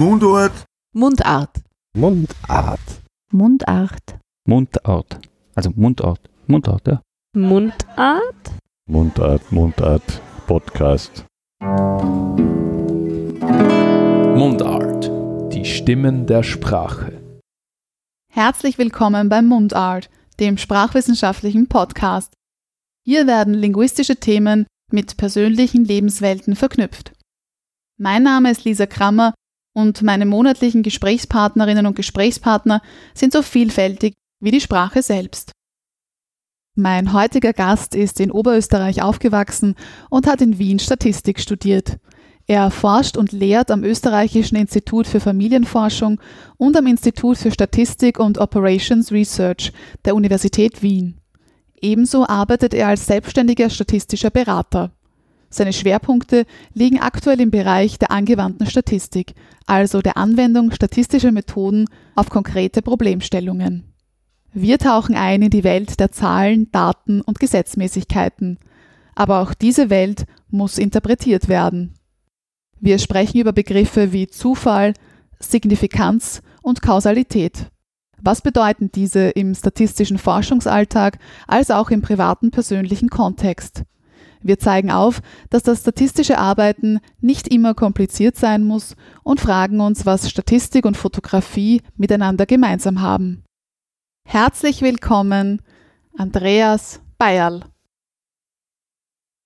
Mundart. Mundart. Mundart. Mundart. Mundart. Also Mundart. Mundart, ja. Mundart? Mundart, Mundart, Podcast. Mundart. Die Stimmen der Sprache. Herzlich willkommen beim Mundart, dem sprachwissenschaftlichen Podcast. Hier werden linguistische Themen mit persönlichen Lebenswelten verknüpft. Mein Name ist Lisa Krammer und meine monatlichen Gesprächspartnerinnen und Gesprächspartner sind so vielfältig wie die Sprache selbst. Mein heutiger Gast ist in Oberösterreich aufgewachsen und hat in Wien Statistik studiert. Er forscht und lehrt am Österreichischen Institut für Familienforschung und am Institut für Statistik und Operations Research der Universität Wien. Ebenso arbeitet er als selbstständiger statistischer Berater. Seine Schwerpunkte liegen aktuell im Bereich der angewandten Statistik, also der Anwendung statistischer Methoden auf konkrete Problemstellungen. Wir tauchen ein in die Welt der Zahlen, Daten und Gesetzmäßigkeiten. Aber auch diese Welt muss interpretiert werden. Wir sprechen über Begriffe wie Zufall, Signifikanz und Kausalität. Was bedeuten diese im statistischen Forschungsalltag als auch im privaten persönlichen Kontext? Wir zeigen auf, dass das statistische Arbeiten nicht immer kompliziert sein muss und fragen uns, was Statistik und Fotografie miteinander gemeinsam haben. Herzlich willkommen, Andreas Bayerl.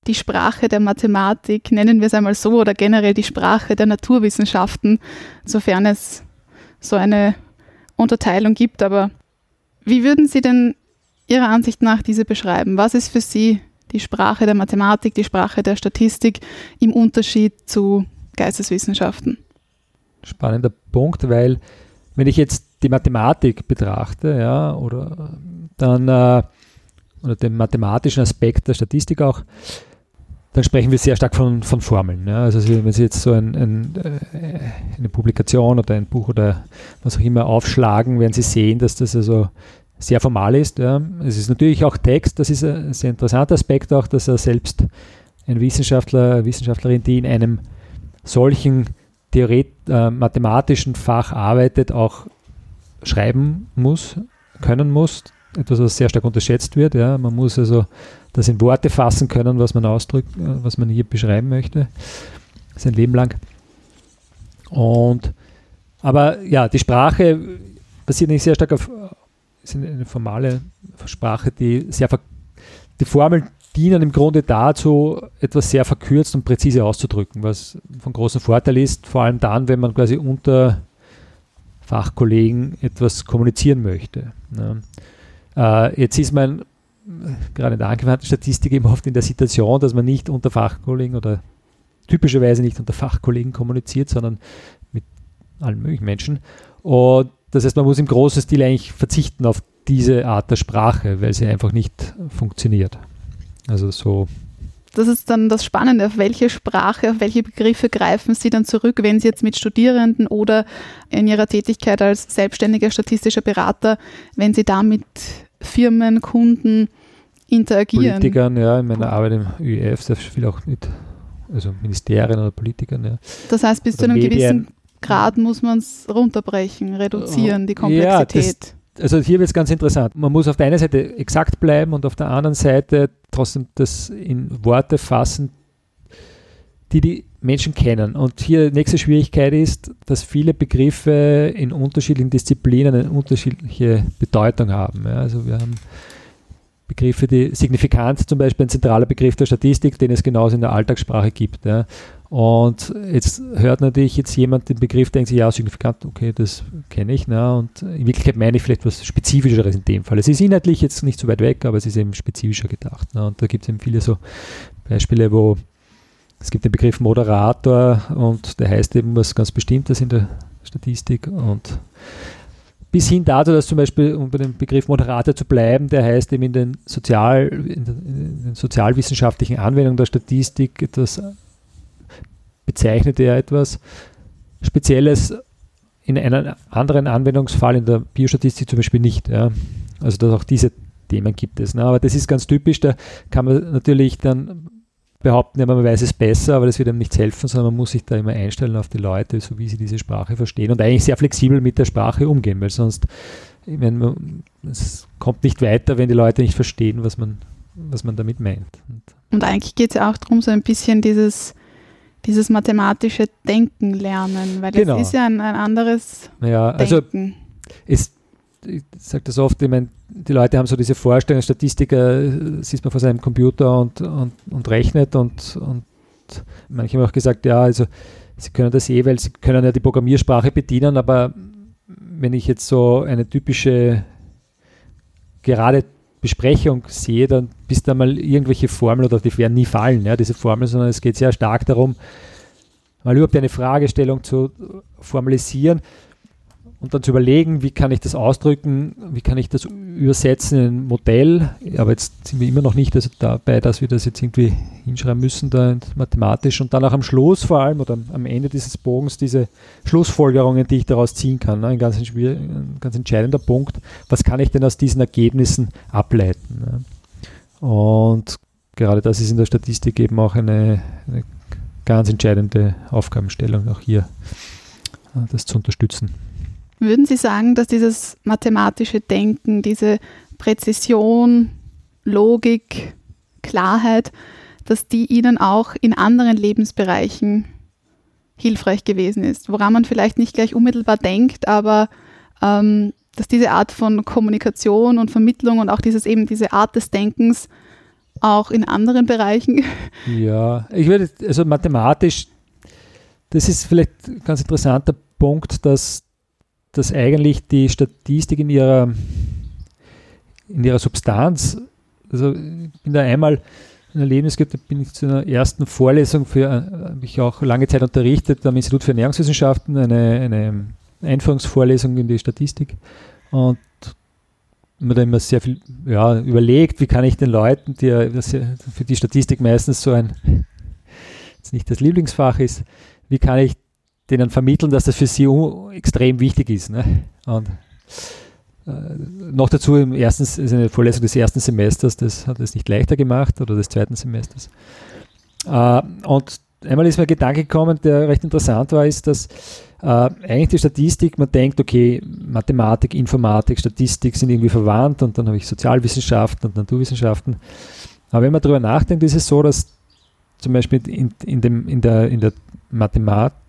Die Sprache der Mathematik, nennen wir es einmal so, oder generell die Sprache der Naturwissenschaften, sofern es so eine Unterteilung gibt. Aber wie würden Sie denn Ihrer Ansicht nach diese beschreiben? Was ist für Sie die Sprache der Mathematik, die Sprache der Statistik im Unterschied zu Geisteswissenschaften? Spannender Punkt, weil wenn ich jetzt die Mathematik betrachte, ja, oder dann äh, oder den mathematischen Aspekt der Statistik auch, dann sprechen wir sehr stark von, von Formeln. Ja. Also wenn Sie jetzt so ein, ein, äh, eine Publikation oder ein Buch oder was auch immer aufschlagen, werden Sie sehen, dass das also sehr formal ist. Ja. Es ist natürlich auch Text, das ist ein sehr interessanter Aspekt auch, dass er selbst ein Wissenschaftler, Wissenschaftlerin, die in einem solchen Theoret äh, mathematischen Fach arbeitet, auch schreiben muss, können muss. Etwas, was sehr stark unterschätzt wird. Ja. Man muss also das in Worte fassen können, was man ausdrückt, äh, was man hier beschreiben möchte, sein Leben lang. Und aber ja, die Sprache basiert nicht sehr stark auf ist eine formale Sprache, die sehr die Formeln dienen im Grunde dazu, etwas sehr verkürzt und präzise auszudrücken, was von großem Vorteil ist, vor allem dann, wenn man quasi unter Fachkollegen etwas kommunizieren möchte. Ne? Äh, jetzt ist man gerade in der angewandten Statistik eben oft in der Situation, dass man nicht unter Fachkollegen oder typischerweise nicht unter Fachkollegen kommuniziert, sondern mit allen möglichen Menschen. Und das heißt, man muss im großen Stil eigentlich verzichten auf diese Art der Sprache, weil sie einfach nicht funktioniert. Also so das ist dann das Spannende, auf welche Sprache, auf welche Begriffe greifen Sie dann zurück, wenn Sie jetzt mit Studierenden oder in Ihrer Tätigkeit als selbstständiger statistischer Berater, wenn Sie da mit Firmen, Kunden interagieren? Politikern, ja, in meiner Arbeit im ÜEF sehr viel auch mit also Ministerien oder Politikern. Ja. Das heißt, bis oder zu einem Medien. gewissen Grad muss man es runterbrechen, reduzieren, die Komplexität. Ja, das, also hier wird es ganz interessant. Man muss auf der einen Seite exakt bleiben und auf der anderen Seite trotzdem das in Worte fassen, die die Menschen kennen. Und hier die nächste Schwierigkeit ist, dass viele Begriffe in unterschiedlichen Disziplinen eine unterschiedliche Bedeutung haben. Ja, also wir haben Begriffe, die signifikant zum Beispiel ein zentraler Begriff der Statistik, den es genauso in der Alltagssprache gibt. Ja. Und jetzt hört natürlich jetzt jemand den Begriff, denkt sich, ja, signifikant, okay, das kenne ich. Ne? Und in Wirklichkeit meine ich vielleicht was Spezifischeres in dem Fall. Es ist inhaltlich jetzt nicht so weit weg, aber es ist eben spezifischer gedacht. Ne? Und da gibt es eben viele so Beispiele, wo es gibt den Begriff Moderator und der heißt eben was ganz Bestimmtes in der Statistik und bis hin dazu, dass zum Beispiel, um bei dem Begriff Moderator zu bleiben, der heißt eben in den, Sozial, in den, sozialwissenschaftlichen Anwendungen der Statistik etwas bezeichnet er etwas Spezielles in einem anderen Anwendungsfall in der Biostatistik zum Beispiel nicht. Ja. Also dass auch diese Themen gibt es. Ne? Aber das ist ganz typisch, da kann man natürlich dann behaupten immer, man weiß es besser, aber das wird einem nichts helfen, sondern man muss sich da immer einstellen auf die Leute, so wie sie diese Sprache verstehen und eigentlich sehr flexibel mit der Sprache umgehen, weil sonst, ich meine, es kommt nicht weiter, wenn die Leute nicht verstehen, was man, was man damit meint. Und Und eigentlich geht es ja auch darum, so ein bisschen dieses, dieses mathematische Denken lernen, weil Genau. das ist ja ein, ein anderes ja, also Denken. ist, ich sage das oft, ich meine, die Leute haben so diese Vorstellung, Statistiker äh, sitzt man vor seinem Computer und, und, und rechnet und, und manche haben auch gesagt, ja, also sie können das eh, weil sie können ja die Programmiersprache bedienen, aber wenn ich jetzt so eine typische gerade Besprechung sehe, dann bis da mal irgendwelche Formeln oder die werden nie fallen, ja, diese Formeln, sondern es geht sehr stark darum, mal überhaupt eine Fragestellung zu formalisieren und dann zu überlegen, wie kann ich das ausdrücken, wie kann ich das übersetzen in ein Modell. Aber jetzt sind wir immer noch nicht also dabei, dass wir das jetzt irgendwie hinschreiben müssen, da mathematisch und dann auch am Schluss vor allem oder am Ende dieses Bogens diese Schlussfolgerungen, die ich daraus ziehen kann. Ne? Ein, ganz, ein ganz entscheidender Punkt. Was kann ich denn aus diesen Ergebnissen ableiten? Ne? Und gerade das ist in der Statistik eben auch eine, eine ganz entscheidende Aufgabenstellung, auch hier äh, das zu unterstützen. Würden Sie sagen, dass dieses mathematische Denken, diese Präzision, Logik, Klarheit, dass die Ihnen auch in anderen Lebensbereichen hilfreich gewesen ist, woran man vielleicht nicht gleich unmittelbar denkt, aber ähm, dass diese Art von Kommunikation und Vermittlung und auch dieses eben diese Art des Denkens auch in anderen Bereichen Ja, ich würde, also mathematisch, das ist vielleicht ein ganz interessanter Punkt, dass, dass eigentlich die Statistik in ihrer, in ihrer Substanz, also ich bin da einmal in der Lebensgruppe, bin ich zu einer ersten Vorlesung für, äh, habe ich auch lange Zeit unterrichtet am Institut für Ernährungswissenschaften, eine, eine Einführungsvorlesung in die Statistik. Und mir da immer sehr viel ja, überlegt, wie kann ich den Leuten, die ja für die Statistik meistens so ein jetzt nicht das Lieblingsfach ist, wie kann ich denen vermitteln, dass das für sie extrem wichtig ist. Ne? Und äh, noch dazu im ersten, ist eine Vorlesung des ersten Semesters, das hat es nicht leichter gemacht oder des zweiten Semesters. Äh, und einmal ist mir ein Gedanke gekommen, der recht interessant war, ist, dass äh, eigentlich die Statistik, man denkt, okay, Mathematik, Informatik, Statistik sind irgendwie verwandt und dann habe ich Sozialwissenschaften und Naturwissenschaften. Aber wenn man darüber nachdenkt, ist es so, dass zum Beispiel in, in, dem, in, der, in der Mathematik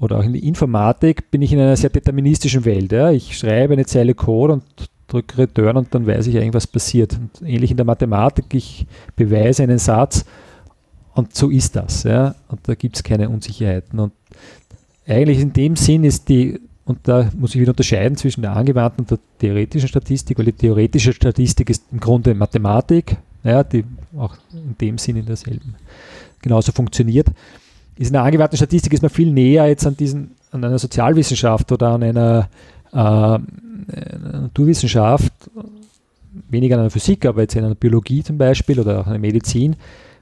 oder auch in der Informatik bin ich in einer sehr deterministischen Welt. Ja. Ich schreibe eine Zeile Code und drücke Return und dann weiß ich eigentlich, was passiert. Und ähnlich in der Mathematik, ich beweise einen Satz und so ist das. Ja. Und da gibt es keine Unsicherheiten. Und eigentlich in dem Sinn ist die, und da muss ich wieder unterscheiden zwischen der angewandten und der theoretischen Statistik, weil die theoretische Statistik ist im Grunde Mathematik, ja, die auch in dem Sinn in derselben genauso funktioniert. Ist in der angewandten Statistik ist man viel näher jetzt an diesen, an einer Sozialwissenschaft oder an einer, äh, einer Naturwissenschaft, weniger an einer Physik, aber jetzt in einer Biologie zum Beispiel oder auch in der Medizin,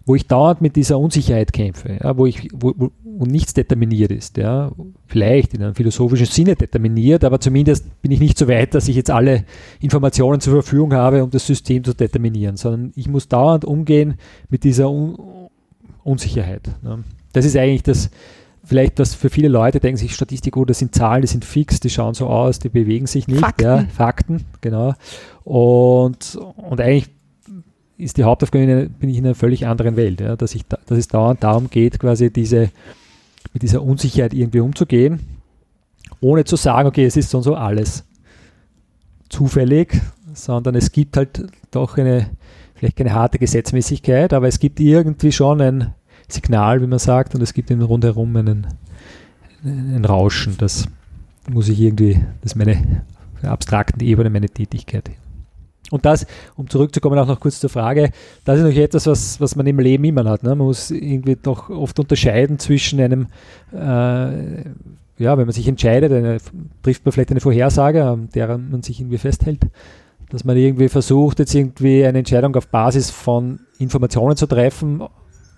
wo ich dauernd mit dieser Unsicherheit kämpfe, ja, wo, ich, wo, wo, wo nichts determiniert ist. Ja. Vielleicht in einem philosophischen Sinne determiniert, aber zumindest bin ich nicht so weit, dass ich jetzt alle Informationen zur Verfügung habe, um das System zu determinieren, sondern ich muss dauernd umgehen mit dieser Un Unsicherheit. Ne. Das ist eigentlich das, vielleicht was für viele Leute denken sich, Statistik, oh, das sind Zahlen, die sind fix, die schauen so aus, die bewegen sich nicht. Fakten. Ja, Fakten, genau. Und, und eigentlich ist die Hauptaufgabe, bin ich in einer völlig anderen Welt, ja, dass, ich da, dass es dauernd darum geht, quasi diese, mit dieser Unsicherheit irgendwie umzugehen, ohne zu sagen, okay, es ist so und so alles zufällig, sondern es gibt halt doch eine, vielleicht keine harte Gesetzmäßigkeit, aber es gibt irgendwie schon ein Signal, wie man sagt, und es gibt im rundherum einen, ein Rauschen, das muss ich irgendwie, das ist meine abstrakten Ebene meine Tätigkeit. Und das, um zurückzukommen auch noch kurz zur Frage, das ist natürlich etwas, was, was man im Leben immer hat. Ne? Man muss irgendwie doch oft unterscheiden zwischen einem, äh, ja, wenn man sich entscheidet, eine, trifft man vielleicht eine Vorhersage, an der man sich irgendwie festhält, dass man irgendwie versucht, jetzt irgendwie eine Entscheidung auf Basis von Informationen zu treffen,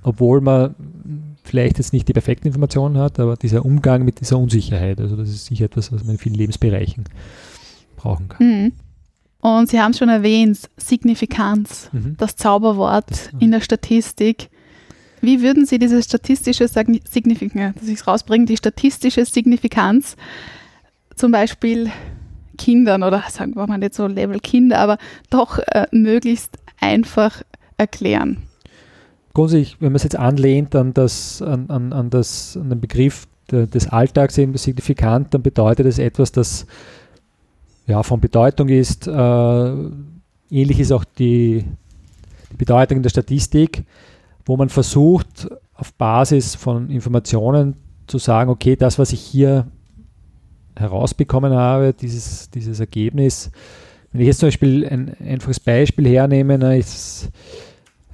obwohl man vielleicht jetzt nicht die perfekten Informationen hat, aber dieser Umgang mit dieser Unsicherheit, also das ist sicher etwas, was man in vielen Lebensbereichen brauchen kann. Mhm. Und Sie haben es schon erwähnt, Signifikanz, Mhm. das Zauberwort Das- in der Statistik. Wie würden Sie diese statistische Signifikanz, dass ich es rausbringe, die statistische Signifikanz zum Beispiel Kindern oder sagen wir mal nicht so Level Kinder, aber doch äh, möglichst einfach erklären? Grundsätzlich, wenn man es jetzt anlehnt an, das, an, an, an, das, an den Begriff de, des Alltags eben signifikant, dann bedeutet es etwas, das ja, von Bedeutung ist. Äh, ähnlich ist auch die, die Bedeutung der Statistik, wo man versucht, auf Basis von Informationen zu sagen, okay, das, was ich hier herausbekommen habe, dieses, dieses Ergebnis, wenn ich jetzt zum Beispiel ein einfaches Beispiel hernehme, na, ist,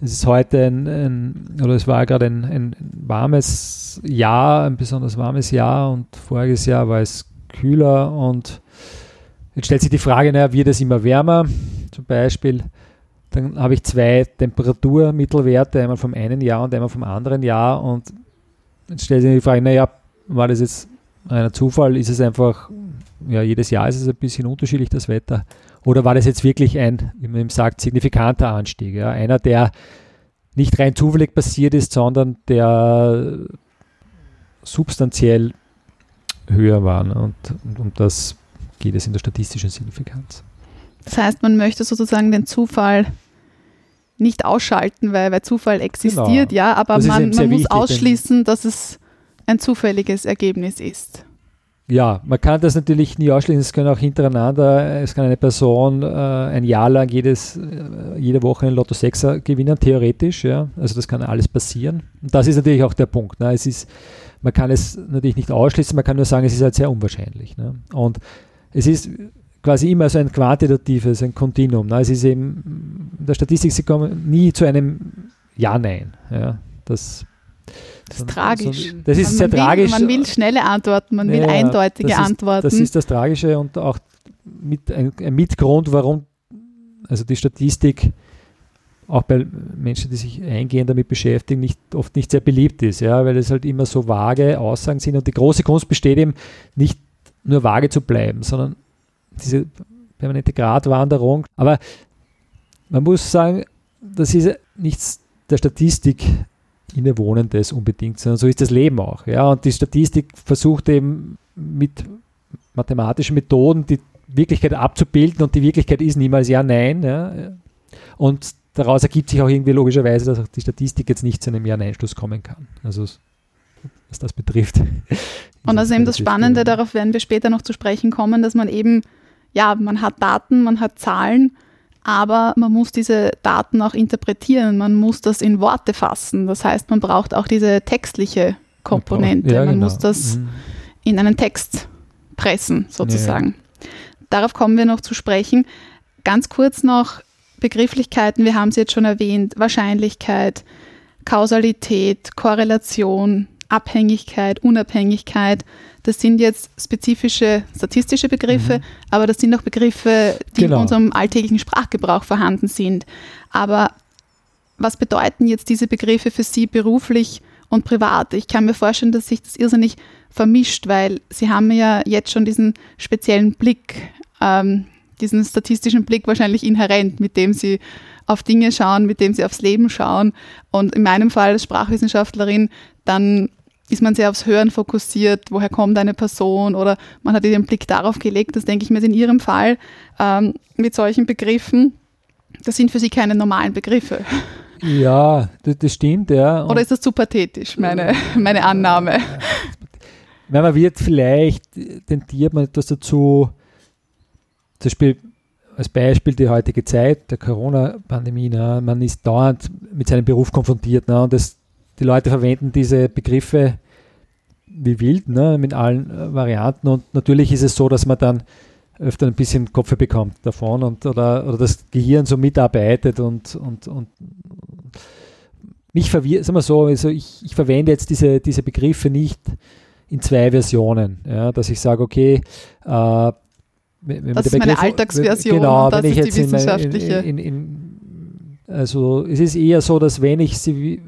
es ist heute ein, ein oder es war gerade ein, ein warmes Jahr, ein besonders warmes Jahr und voriges Jahr war es kühler und jetzt stellt sich die Frage, naja, wird es immer wärmer zum Beispiel? Dann habe ich zwei Temperaturmittelwerte, einmal vom einen Jahr und einmal vom anderen Jahr und jetzt stellt sich die Frage, naja, war das jetzt ein Zufall? Ist es einfach, ja, jedes Jahr ist es ein bisschen unterschiedlich, das Wetter? Oder war das jetzt wirklich ein, wie man eben sagt, signifikanter Anstieg? Ja? Einer, der nicht rein zufällig passiert ist, sondern der substanziell höher war. Ne? Und, und um das geht es in der statistischen Signifikanz. Das heißt, man möchte sozusagen den Zufall nicht ausschalten, weil, weil Zufall existiert, Genau. ja, aber Das man, man muss wichtig, ausschließen, dass es ein zufälliges Ergebnis ist. Ja, man kann das natürlich nie ausschließen. Es können auch hintereinander, es kann eine Person äh, ein Jahr lang jedes, äh, jede Woche einen Lotto 6er gewinnen, theoretisch. Ja. Also das kann alles passieren. Und das ist natürlich auch der Punkt. Ne. Es ist, man kann es natürlich nicht ausschließen, man kann nur sagen, es ist halt sehr unwahrscheinlich. Ne. Und es ist quasi immer so ein quantitatives, ein Kontinuum. Ne. Es ist eben, in der Statistik, sie kommen nie zu einem Ja-Nein. Ja. Das, Das ist tragisch. das ist man, sehr will, tragisch. Man will schnelle Antworten, man will Ja, eindeutige das ist- Antworten. Das ist das Tragische und auch mit, ein, ein Mitgrund, warum also die Statistik auch bei Menschen, die sich eingehend damit beschäftigen, nicht, oft nicht sehr beliebt ist, ja, weil es halt immer so vage Aussagen sind und die große Kunst besteht eben nicht nur vage zu bleiben, sondern diese permanente Gratwanderung. Aber man muss sagen, das ist nichts der Statistik innewohnendes unbedingt, sondern so ist das Leben auch. Ja? Und die Statistik versucht eben mit mathematischen Methoden die Wirklichkeit abzubilden und die Wirklichkeit ist niemals ja, nein. Ja? Und daraus ergibt sich auch irgendwie logischerweise, dass auch die Statistik jetzt nicht zu einem Ja-Nein-Schluss kommen kann. Also was das betrifft. Und das ist eben das Spannende, darauf werden wir später noch zu sprechen kommen, dass man eben, ja, man hat Daten, man hat Zahlen, aber man muss diese Daten auch interpretieren, man muss das in Worte fassen. Das heißt, man braucht auch diese textliche Komponente. Ja, man genau. muss das Mhm. in einen Text pressen, sozusagen. Darauf kommen wir noch zu sprechen. Ganz kurz noch Begrifflichkeiten, wir haben sie jetzt schon erwähnt, Wahrscheinlichkeit, Kausalität, Korrelation, Abhängigkeit, Unabhängigkeit. Das sind jetzt spezifische statistische Begriffe, aber das sind auch Begriffe, die Genau. in unserem alltäglichen Sprachgebrauch vorhanden sind. Aber was bedeuten jetzt diese Begriffe für Sie beruflich und privat? Ich kann mir vorstellen, dass sich das irrsinnig vermischt, weil Sie haben ja jetzt schon diesen speziellen Blick, ähm, diesen statistischen Blick wahrscheinlich inhärent, mit dem Sie auf Dinge schauen, mit dem Sie aufs Leben schauen. Und in meinem Fall als Sprachwissenschaftlerin, dann ist man sehr aufs Hören fokussiert, woher kommt eine Person oder man hat den Blick darauf gelegt. Das denke ich mir in Ihrem Fall ähm, mit solchen Begriffen, das sind für Sie keine normalen Begriffe. Ja, das, das stimmt, ja. Und Oder ist das zu pathetisch, meine, meine Annahme? Weil man wird vielleicht, tendiert man etwas dazu, zum Beispiel als Beispiel die heutige Zeit der Corona-Pandemie, ne, man ist dauernd mit seinem Beruf konfrontiert ne, und das, die Leute verwenden diese Begriffe wie wild, ne, mit allen äh, Varianten und natürlich ist es so, dass man dann öfter ein bisschen Kopf bekommt davon und oder, oder das Gehirn so mitarbeitet und, und, und mich verwirrt, sagen wir so, also ich, ich verwende jetzt diese, diese Begriffe nicht in zwei Versionen, ja, dass ich sage, okay, äh, wenn- Das ist meine Begriff- Alltagsversion genau, das ist jetzt die wissenschaftliche. In, in, in, also es ist eher so, dass wenn ich sie,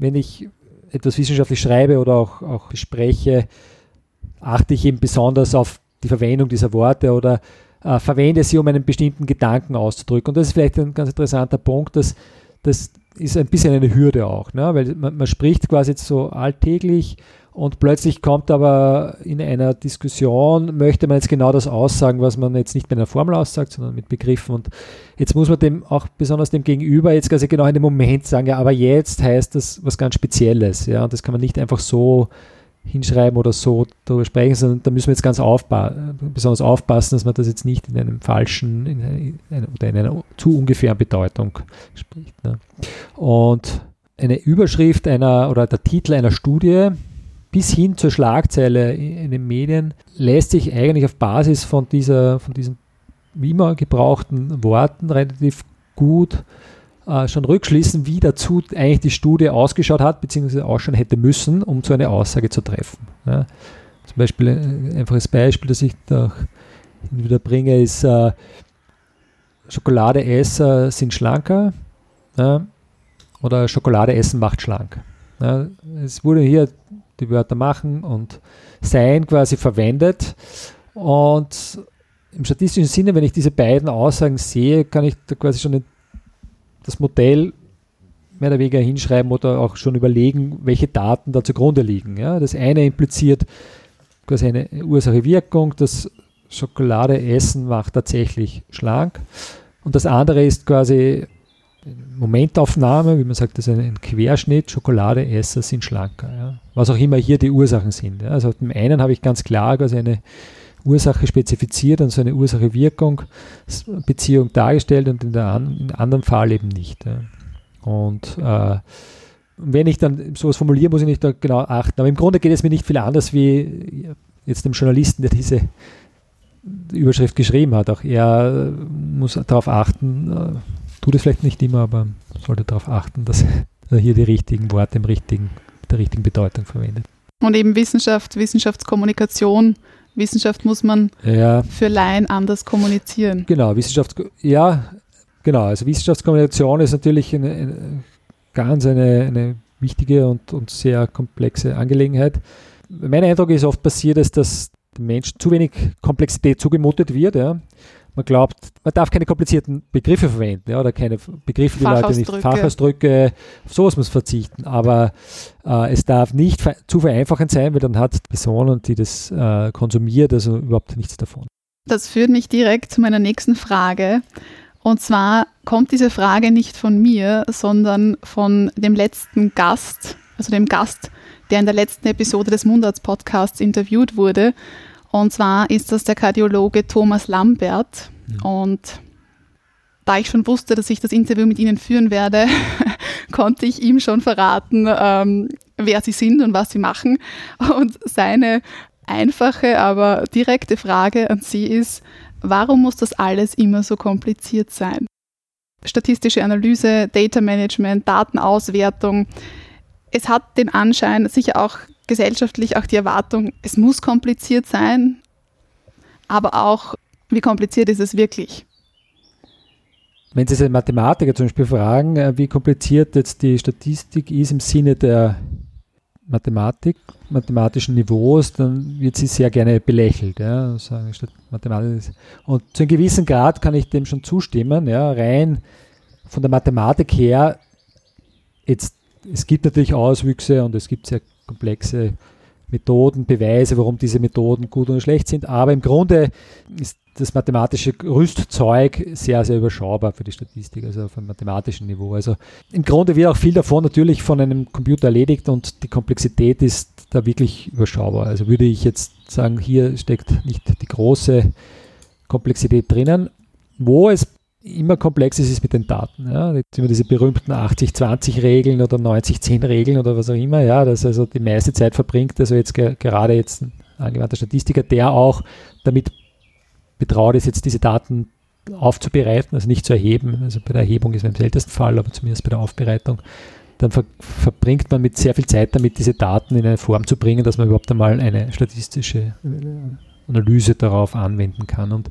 wenn ich etwas wissenschaftlich schreibe oder auch, auch bespreche, achte ich eben besonders auf die Verwendung dieser Worte oder äh, verwende sie, um einen bestimmten Gedanken auszudrücken. Und das ist vielleicht ein ganz interessanter Punkt, dass das ist ein bisschen eine Hürde auch, ne? weil man, man spricht quasi jetzt so alltäglich und plötzlich kommt aber in einer Diskussion, möchte man jetzt genau das aussagen, was man jetzt nicht mit einer Formel aussagt, sondern mit Begriffen. Und jetzt muss man dem auch besonders dem Gegenüber jetzt quasi genau in dem Moment sagen, ja, aber jetzt heißt das was ganz Spezielles. Ja, und das kann man nicht einfach so hinschreiben oder so darüber sprechen, sondern da müssen wir jetzt ganz aufpa besonders aufpassen, dass man das jetzt nicht in einem falschen in einer, oder in einer zu ungefähren Bedeutung spricht. Ne? Und eine Überschrift einer oder der Titel einer Studie bis hin zur Schlagzeile in den Medien lässt sich eigentlich auf Basis von dieser, von diesen wie immer gebrauchten Worten relativ gut äh, schon rückschließen, wie dazu eigentlich die Studie ausgeschaut hat, beziehungsweise ausschauen hätte müssen, um so eine Aussage zu treffen. Ja. Zum Beispiel ein einfaches Beispiel, das ich da wieder bringe, ist äh, Schokoladeesser sind schlanker ja, oder Schokolade essen macht schlank. Ja. Es wurde hier die Wörter machen und sein quasi verwendet und im statistischen Sinne, wenn ich diese beiden Aussagen sehe, kann ich da quasi schon das Modell mehr oder weniger hinschreiben oder auch schon überlegen, welche Daten da zugrunde liegen. Ja, das eine impliziert quasi eine Ursache-Wirkung, das Schokolade essen macht tatsächlich schlank. Und das andere ist quasi Momentaufnahme, wie man sagt, das ist ein Querschnitt, Schokoladeesser sind schlanker. Ja. Was auch immer hier die Ursachen sind. Ja. Also dem einen habe ich ganz klar quasi eine Ursache spezifiziert und so eine Ursache-Wirkung-Beziehung dargestellt und in der an, in anderen Fall eben nicht. Ja. Und äh, wenn ich dann sowas formuliere, muss ich nicht da genau achten. Aber im Grunde geht es mir nicht viel anders wie jetzt dem Journalisten, der diese Überschrift geschrieben hat. Auch er muss darauf achten, äh, tut es vielleicht nicht immer, aber sollte darauf achten, dass er hier die richtigen Worte im richtigen, der richtigen Bedeutung verwendet. Und eben Wissenschaft, Wissenschaftskommunikation Wissenschaft muss man ja. für Laien anders kommunizieren. Genau, Wissenschaft, ja, genau. Also Wissenschaftskommunikation ist natürlich eine, eine ganz eine, eine wichtige und, und sehr komplexe Angelegenheit. Mein Eindruck ist oft passiert, dass das den Menschen zu wenig Komplexität zugemutet wird. Ja man glaubt, man darf keine komplizierten Begriffe verwenden ja, oder keine Begriffe, die Leute nicht Fachausdrücke, auf sowas muss verzichten. Aber äh, es darf nicht zu vereinfachend sein, weil dann hat die Person, die das äh, konsumiert, also überhaupt nichts davon. Das führt mich direkt zu meiner nächsten Frage. Und zwar kommt diese Frage nicht von mir, sondern von dem letzten Gast, also dem Gast, der in der letzten Episode des Mundarts-Podcasts interviewt wurde. Und zwar ist das der Kardiologe Thomas Lambert. Mhm. Und da ich schon wusste, dass ich das Interview mit Ihnen führen werde, konnte ich ihm schon verraten, ähm, wer Sie sind und was Sie machen. Und seine einfache, aber direkte Frage an Sie ist, warum muss das alles immer so kompliziert sein? Statistische Analyse, Data Management, Datenauswertung. Es hat den Anschein, sicher auch gesellschaftlich auch die Erwartung, es muss kompliziert sein, aber auch, wie kompliziert ist es wirklich? Wenn Sie einen Mathematiker zum Beispiel fragen, äh, wie kompliziert jetzt die Statistik ist im Sinne der Mathematik, mathematischen Niveaus, dann wird sie sehr gerne belächelt. Ja, sagen, und zu einem gewissen Grad kann ich dem schon zustimmen. Ja, rein von der Mathematik her, jetzt, es gibt natürlich Auswüchse und es gibt sehr komplexe Methoden, Beweise, warum diese Methoden gut oder schlecht sind. Aber im Grunde ist das mathematische Rüstzeug sehr, sehr überschaubar für die Statistik, also auf einem mathematischen Niveau. Also im Grunde wird auch viel davon natürlich von einem Computer erledigt und die Komplexität ist da wirklich überschaubar. Also würde ich jetzt sagen, hier steckt nicht die große Komplexität drinnen. Wo es immer komplex ist, ist mit den Daten. Ja. Jetzt immer diese berühmten 80-20-Regeln oder 90-10-Regeln oder was auch immer, ja, dass also die meiste Zeit verbringt, also jetzt ge gerade jetzt ein angewandter Statistiker, der auch damit betraut ist, jetzt diese Daten aufzubereiten, also nicht zu erheben. Also bei der Erhebung ist man im seltensten Fall, aber zumindest bei der Aufbereitung. Dann ver verbringt man mit sehr viel Zeit damit, diese Daten in eine Form zu bringen, dass man überhaupt einmal eine statistische Analyse darauf anwenden kann. Und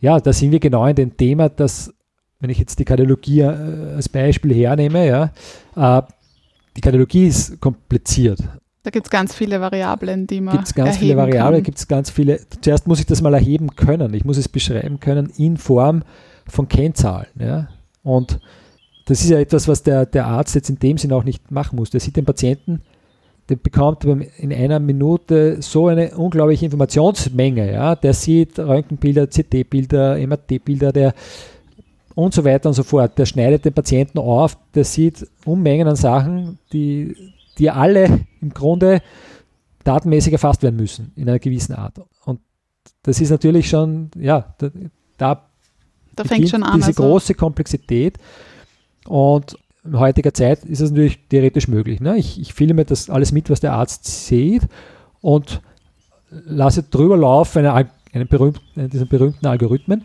ja, da sind wir genau in dem Thema, dass, wenn ich jetzt die Kardiologie äh, als Beispiel hernehme, ja, äh, die Kardiologie ist kompliziert. Da gibt es ganz viele Variablen, die man gibt es ganz viele Variablen, gibt es ganz viele. Zuerst muss ich das mal erheben können. Ich muss es beschreiben können in Form von Kennzahlen. Ja? Und das ist ja etwas, was der, der Arzt jetzt in dem Sinn auch nicht machen muss. Der sieht den Patienten, der bekommt in einer Minute so eine unglaubliche Informationsmenge. Ja? Der sieht Röntgenbilder, CT-Bilder, MRT-Bilder, der und so weiter und so fort. Der schneidet den Patienten auf, der sieht Unmengen an Sachen, die, die alle im Grunde datenmäßig erfasst werden müssen in einer gewissen Art. Und das ist natürlich schon, ja, da, da Da fängt schon an. diese Also, große Komplexität. Und in heutiger Zeit ist es natürlich theoretisch möglich. Ne? Ich, ich filme das alles mit, was der Arzt sieht und lasse drüber laufen eine, Al- einen berühmten, einen dieser berühmten Algorithmen.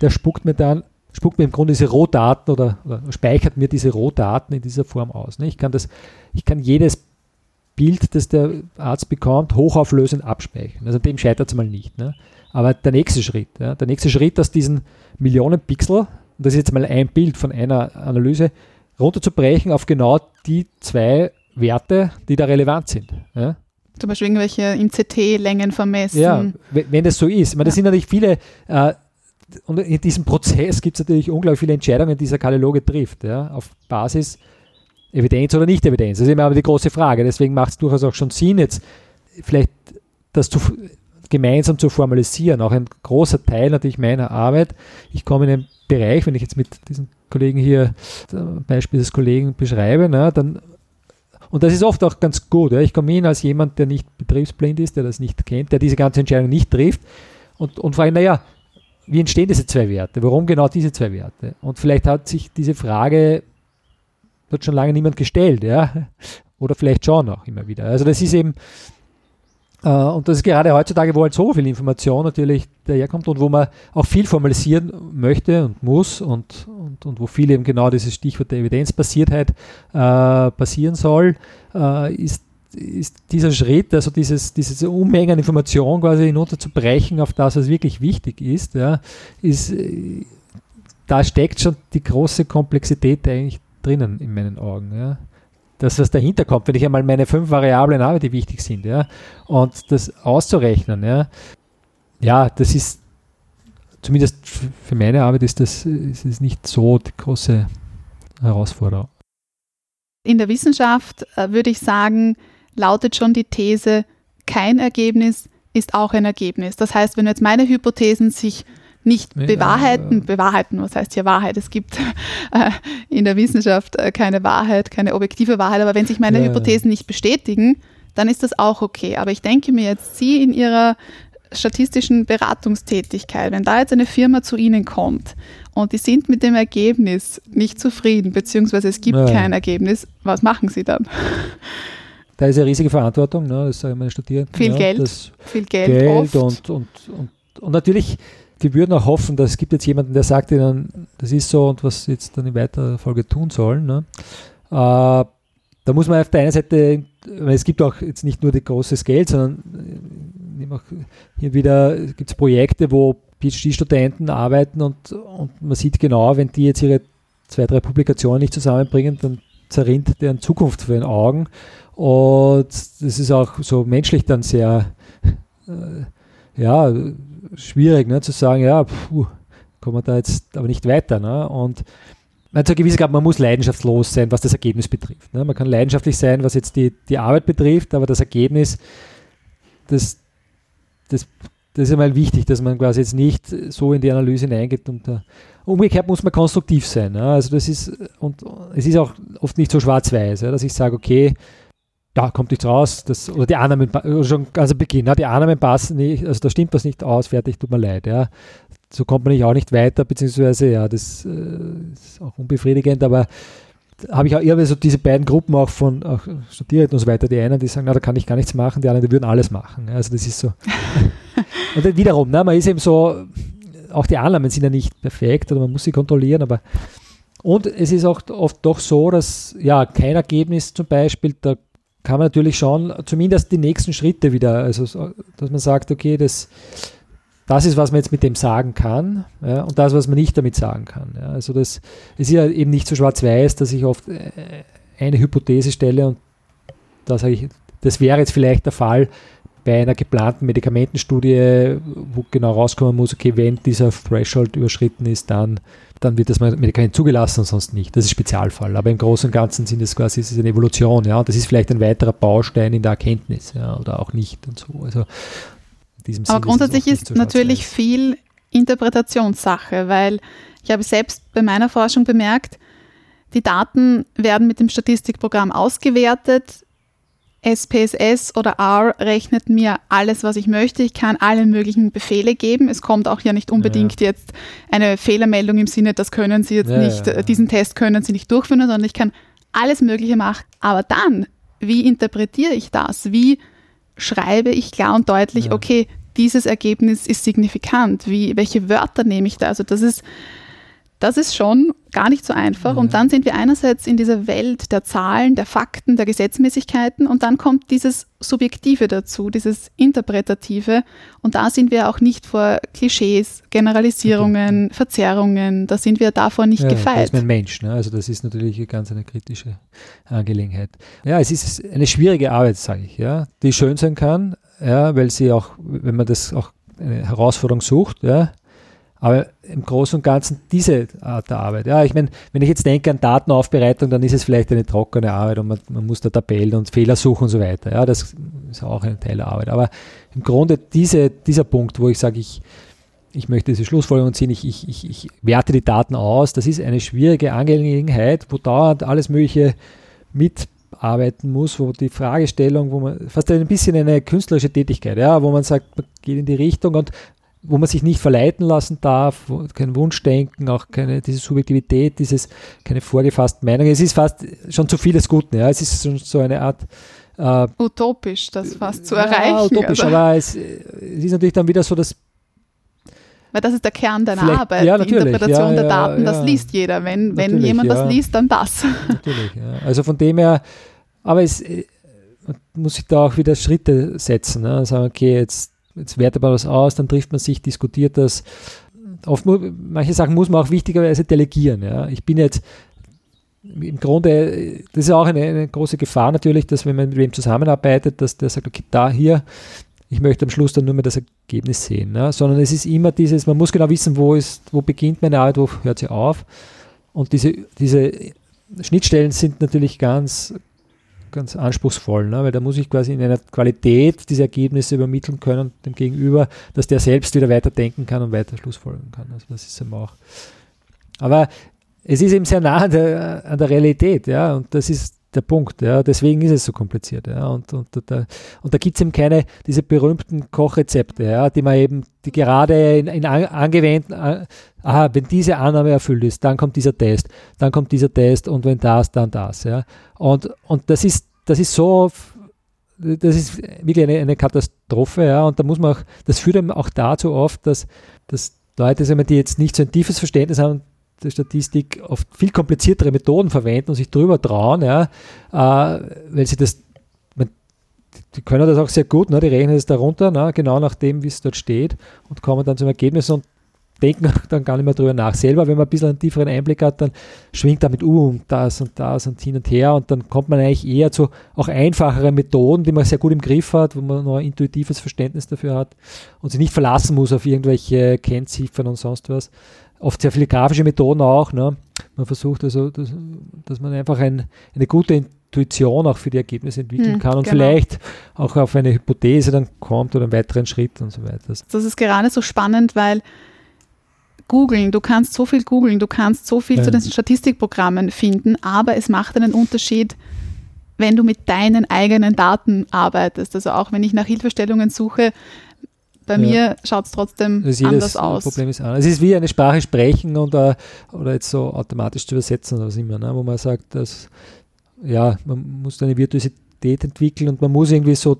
Der spuckt mir dann spuckt mir im Grunde diese Rohdaten oder, oder speichert mir diese Rohdaten in dieser Form aus. Ne? Ich, kann das, ich kann jedes Bild, das der Arzt bekommt, hochauflösend abspeichern. Also dem scheitert es mal nicht. Ne? Aber der nächste Schritt, ja, der nächste Schritt aus diesen Millionen Pixel, das ist jetzt mal ein Bild von einer Analyse, runterzubrechen auf genau die zwei Werte, die da relevant sind. Ja? zum Beispiel irgendwelche im CT Längen vermessen. Ja, wenn das so ist. Ich meine, das sind natürlich viele, äh, und in diesem Prozess gibt es natürlich unglaublich viele Entscheidungen, die dieser Kardiologe trifft, ja, auf Basis Evidenz oder Nicht-Evidenz. Das ist immer aber die große Frage. Deswegen macht es durchaus auch schon Sinn, jetzt vielleicht das zu, gemeinsam zu formalisieren. Auch ein großer Teil natürlich meiner Arbeit. Ich komme in einen Bereich, wenn ich jetzt mit diesen Kollegen hier, Beispiel des Kollegen beschreibe, na, dann und das ist oft auch ganz gut. Ja. Ich komme hin als jemand, der nicht betriebsblind ist, der das nicht kennt, der diese ganze Entscheidung nicht trifft und, und frage, naja, wie entstehen diese zwei Werte? Warum genau diese zwei Werte? Und vielleicht hat sich diese Frage wird schon lange niemand gestellt, ja. Oder vielleicht schon auch immer wieder. Also das ist eben, und das ist gerade heutzutage, wo halt so viel Information natürlich daherkommt und wo man auch viel formalisieren möchte und muss und, und, und wo viel eben genau dieses Stichwort der Evidenzbasiertheit äh, passieren soll, äh, ist, ist dieser Schritt, also dieses, diese Unmengen an Information quasi hinunterzubrechen auf das, was wirklich wichtig ist, ja, ist, äh, da steckt schon die große Komplexität eigentlich drinnen in meinen Augen. Ja das, was dahinter kommt, wenn ich einmal meine fünf Variablen habe, die wichtig sind, ja, und das auszurechnen, ja, ja, das ist zumindest für meine Arbeit ist das ist es nicht so die große Herausforderung. In der Wissenschaft äh, würde ich sagen, lautet schon die These, kein Ergebnis ist auch ein Ergebnis. Das heißt, wenn jetzt meine Hypothesen sich nicht Ja, bewahrheiten, ja. bewahrheiten, was heißt hier Wahrheit? Es gibt äh, in der Wissenschaft äh, keine Wahrheit, keine objektive Wahrheit, aber wenn sich meine Ja, ja. Hypothesen nicht bestätigen, dann ist das auch okay. Aber ich denke mir jetzt, Sie in Ihrer statistischen Beratungstätigkeit, wenn da jetzt eine Firma zu Ihnen kommt und die sind mit dem Ergebnis nicht zufrieden, beziehungsweise es gibt Ja, ja. kein Ergebnis, was machen Sie dann? Da ist eine riesige Verantwortung, ne, das sagen meine Studierenden. Viel ja, Geld, Viel Geld, Geld oft. und, und, und, und natürlich, wir würden auch hoffen, dass es gibt jetzt jemanden, der sagt ihnen, das ist so und was sie jetzt dann in weiterer Folge tun sollen. Ne? Äh, da muss man auf der einen Seite, weil es gibt auch jetzt nicht nur die großes Geld, sondern äh, auch hier wieder gibt es Projekte, wo PhD-Studenten arbeiten und, und man sieht genau, wenn die jetzt ihre zwei, drei Publikationen nicht zusammenbringen, dann zerrinnt deren Zukunft vor den Augen. Und das ist auch so menschlich dann sehr äh, ja, schwierig ne, zu sagen, ja, puh, kommen wir da jetzt aber nicht weiter. Ne? Und man hat Grad, man muss leidenschaftslos sein, was das Ergebnis betrifft. Ne? Man kann leidenschaftlich sein, was jetzt die, die Arbeit betrifft, aber das Ergebnis, das, das, das ist einmal wichtig, dass man quasi jetzt nicht so in die Analyse hineingeht und da, umgekehrt muss man konstruktiv sein. Ne? Also das ist, und es ist auch oft nicht so schwarz-weiß, ja, dass ich sage, okay, da kommt nichts raus, das, oder die Annahmen, schon ganz am Beginn, na, die Annahmen passen nicht, also da stimmt was nicht aus, fertig, tut mir leid, ja. So kommt man nicht auch nicht weiter, beziehungsweise, ja, das äh, ist auch unbefriedigend, aber da habe ich auch immer so diese beiden Gruppen auch von auch Studierenden und so weiter, die einen, die sagen, na, da kann ich gar nichts machen, die anderen, die würden alles machen, ja, also das ist so. und dann wiederum, ne, man ist eben so, auch die Annahmen sind ja nicht perfekt oder man muss sie kontrollieren, aber und es ist auch oft doch so, dass ja kein Ergebnis zum Beispiel, da kann man natürlich schon zumindest die nächsten Schritte wieder, also so, dass man sagt, okay, das, das ist, was man jetzt mit dem sagen kann ja, und das, was man nicht damit sagen kann. Ja. Also das, ist ja eben nicht so schwarz-weiß, dass ich oft äh, eine Hypothese stelle und da sage ich, das wäre jetzt vielleicht der Fall bei einer geplanten Medikamentenstudie, wo genau rauskommen muss, okay, wenn dieser Threshold überschritten ist, dann, dann wird das Medikament zugelassen und sonst nicht. Das ist Spezialfall. Aber im Großen und Ganzen sind es quasi es ist eine Evolution, ja. Das ist vielleicht ein weiterer Baustein in der Erkenntnis, ja, oder auch nicht und so. Also Aber grundsätzlich ist, ist natürlich viel Interpretationssache, weil ich habe selbst bei meiner Forschung bemerkt, die Daten werden mit dem Statistikprogramm ausgewertet. SPSS oder R rechnet mir alles, was ich möchte. Ich kann alle möglichen Befehle geben. Es kommt auch ja nicht unbedingt ja. jetzt eine Fehlermeldung im Sinne, das können Sie jetzt ja, nicht, ja, diesen Test können Sie nicht durchführen, sondern ich kann alles Mögliche machen. Aber dann, wie interpretiere ich das? Wie schreibe ich klar und deutlich, okay, dieses Ergebnis ist signifikant? Wie, welche Wörter nehme ich da? Also das ist, das ist schon gar nicht so einfach. Und dann sind wir einerseits in dieser Welt der Zahlen, der Fakten, der Gesetzmäßigkeiten und dann kommt dieses Subjektive dazu, dieses Interpretative. Und da sind wir auch nicht vor Klischees, Generalisierungen, okay. Verzerrungen, da sind wir davor nicht ja, gefeit. Das ist ein Mensch, ne? also das ist natürlich ganz eine kritische Angelegenheit. Ja, es ist eine schwierige Arbeit, sage ich, ja, die schön sein kann, ja, weil sie auch, wenn man das auch eine Herausforderung sucht, ja, aber im Großen und Ganzen diese Art der Arbeit. Ja, ich meine, wenn ich jetzt denke an Datenaufbereitung, dann ist es vielleicht eine trockene Arbeit und man, man, muss da Tabellen und Fehler suchen und so weiter. Ja, das ist auch ein Teil der Arbeit. Aber im Grunde diese, dieser Punkt, wo ich sage, ich, ich möchte diese Schlussfolgerung ziehen, ich, ich, ich, ich werte die Daten aus, das ist eine schwierige Angelegenheit, wo dauernd alles Mögliche mitarbeiten muss, wo die Fragestellung, wo man fast ein bisschen eine künstlerische Tätigkeit, ja, wo man sagt, man geht in die Richtung und wo man sich nicht verleiten lassen darf, kein Wunschdenken, auch keine diese Subjektivität, dieses keine vorgefassten Meinungen. Es ist fast schon zu vieles Guten. Ja, es ist schon so eine Art äh, utopisch, das fast zu ja, erreichen. Utopisch, oder? aber es, es, ist natürlich dann wieder so, dass weil das ist der Kern deiner Arbeit, ja, die Interpretation ja, der Daten, das liest jeder. Wenn, wenn jemand das liest, dann das. Natürlich, Also von dem her, aber es äh, muss sich da auch wieder Schritte setzen. Ne? Sagen, okay, jetzt jetzt wertet man das aus, dann trifft man sich, diskutiert das. Oft, manche Sachen muss man auch wichtigerweise delegieren. Ja. Ich bin jetzt im Grunde, das ist auch eine, eine, große Gefahr natürlich, dass wenn man mit wem zusammenarbeitet, dass der sagt, okay, da hier, ich möchte am Schluss dann nur mehr das Ergebnis sehen. Ja. Sondern es ist immer dieses, man muss genau wissen, wo ist, wo beginnt meine Arbeit, wo hört sie auf. Und diese, diese Schnittstellen sind natürlich ganz, ganz anspruchsvoll, ne? weil da muss ich quasi in einer Qualität diese Ergebnisse übermitteln können dem Gegenüber, dass der selbst wieder weiter denken kann und weiter Schlussfolgern kann. Also das ist eben auch. Aber es ist eben sehr nah an der, an der Realität, ja, und das ist der Punkt, ja, deswegen ist es so kompliziert, ja, und, und, und da, und da gibt es eben keine, diese berühmten Kochrezepte, ja, die man eben, die gerade in, in angewendeten, aha, wenn diese Annahme erfüllt ist, dann kommt dieser Test, dann kommt dieser Test und wenn das, dann das, ja, und, und das ist, das ist so, das ist wirklich eine, eine Katastrophe, ja, und da muss man auch, das führt eben auch dazu oft, dass, dass Leute, die jetzt nicht so ein tiefes Verständnis haben Statistik oft viel kompliziertere Methoden verwenden und sich drüber trauen, ja, äh, weil sie das, man, die können das auch sehr gut, ne, die rechnen es darunter, ne, genau nach dem, wie es dort steht und kommen dann zum Ergebnis und denken dann gar nicht mehr drüber nach. Selber, wenn man ein bisschen einen tieferen Einblick hat, dann schwingt damit und das und das und hin und her und dann kommt man eigentlich eher zu auch einfachere Methoden, die man sehr gut im Griff hat, wo man noch ein intuitives Verständnis dafür hat und sich nicht verlassen muss auf irgendwelche Kennziffern und sonst was oft sehr viele grafische Methoden auch. Ne? Man versucht also, dass, dass man einfach ein, eine gute Intuition auch für die Ergebnisse entwickeln hm, kann und genau. vielleicht auch auf eine Hypothese dann kommt oder einen weiteren Schritt und so weiter. Das ist gerade so spannend, weil googeln, du kannst so viel googeln, du kannst so viel ja. zu den Statistikprogrammen finden, aber es macht einen Unterschied, wenn du mit deinen eigenen Daten arbeitest. Also auch wenn ich nach Hilfestellungen suche, bei ja. mir schaut es trotzdem anders aus. Problem ist anders. Es ist wie eine Sprache sprechen und, uh, oder jetzt so automatisch zu übersetzen oder was immer, ne? wo man sagt, dass ja, man muss eine Virtuosität entwickeln und man muss irgendwie so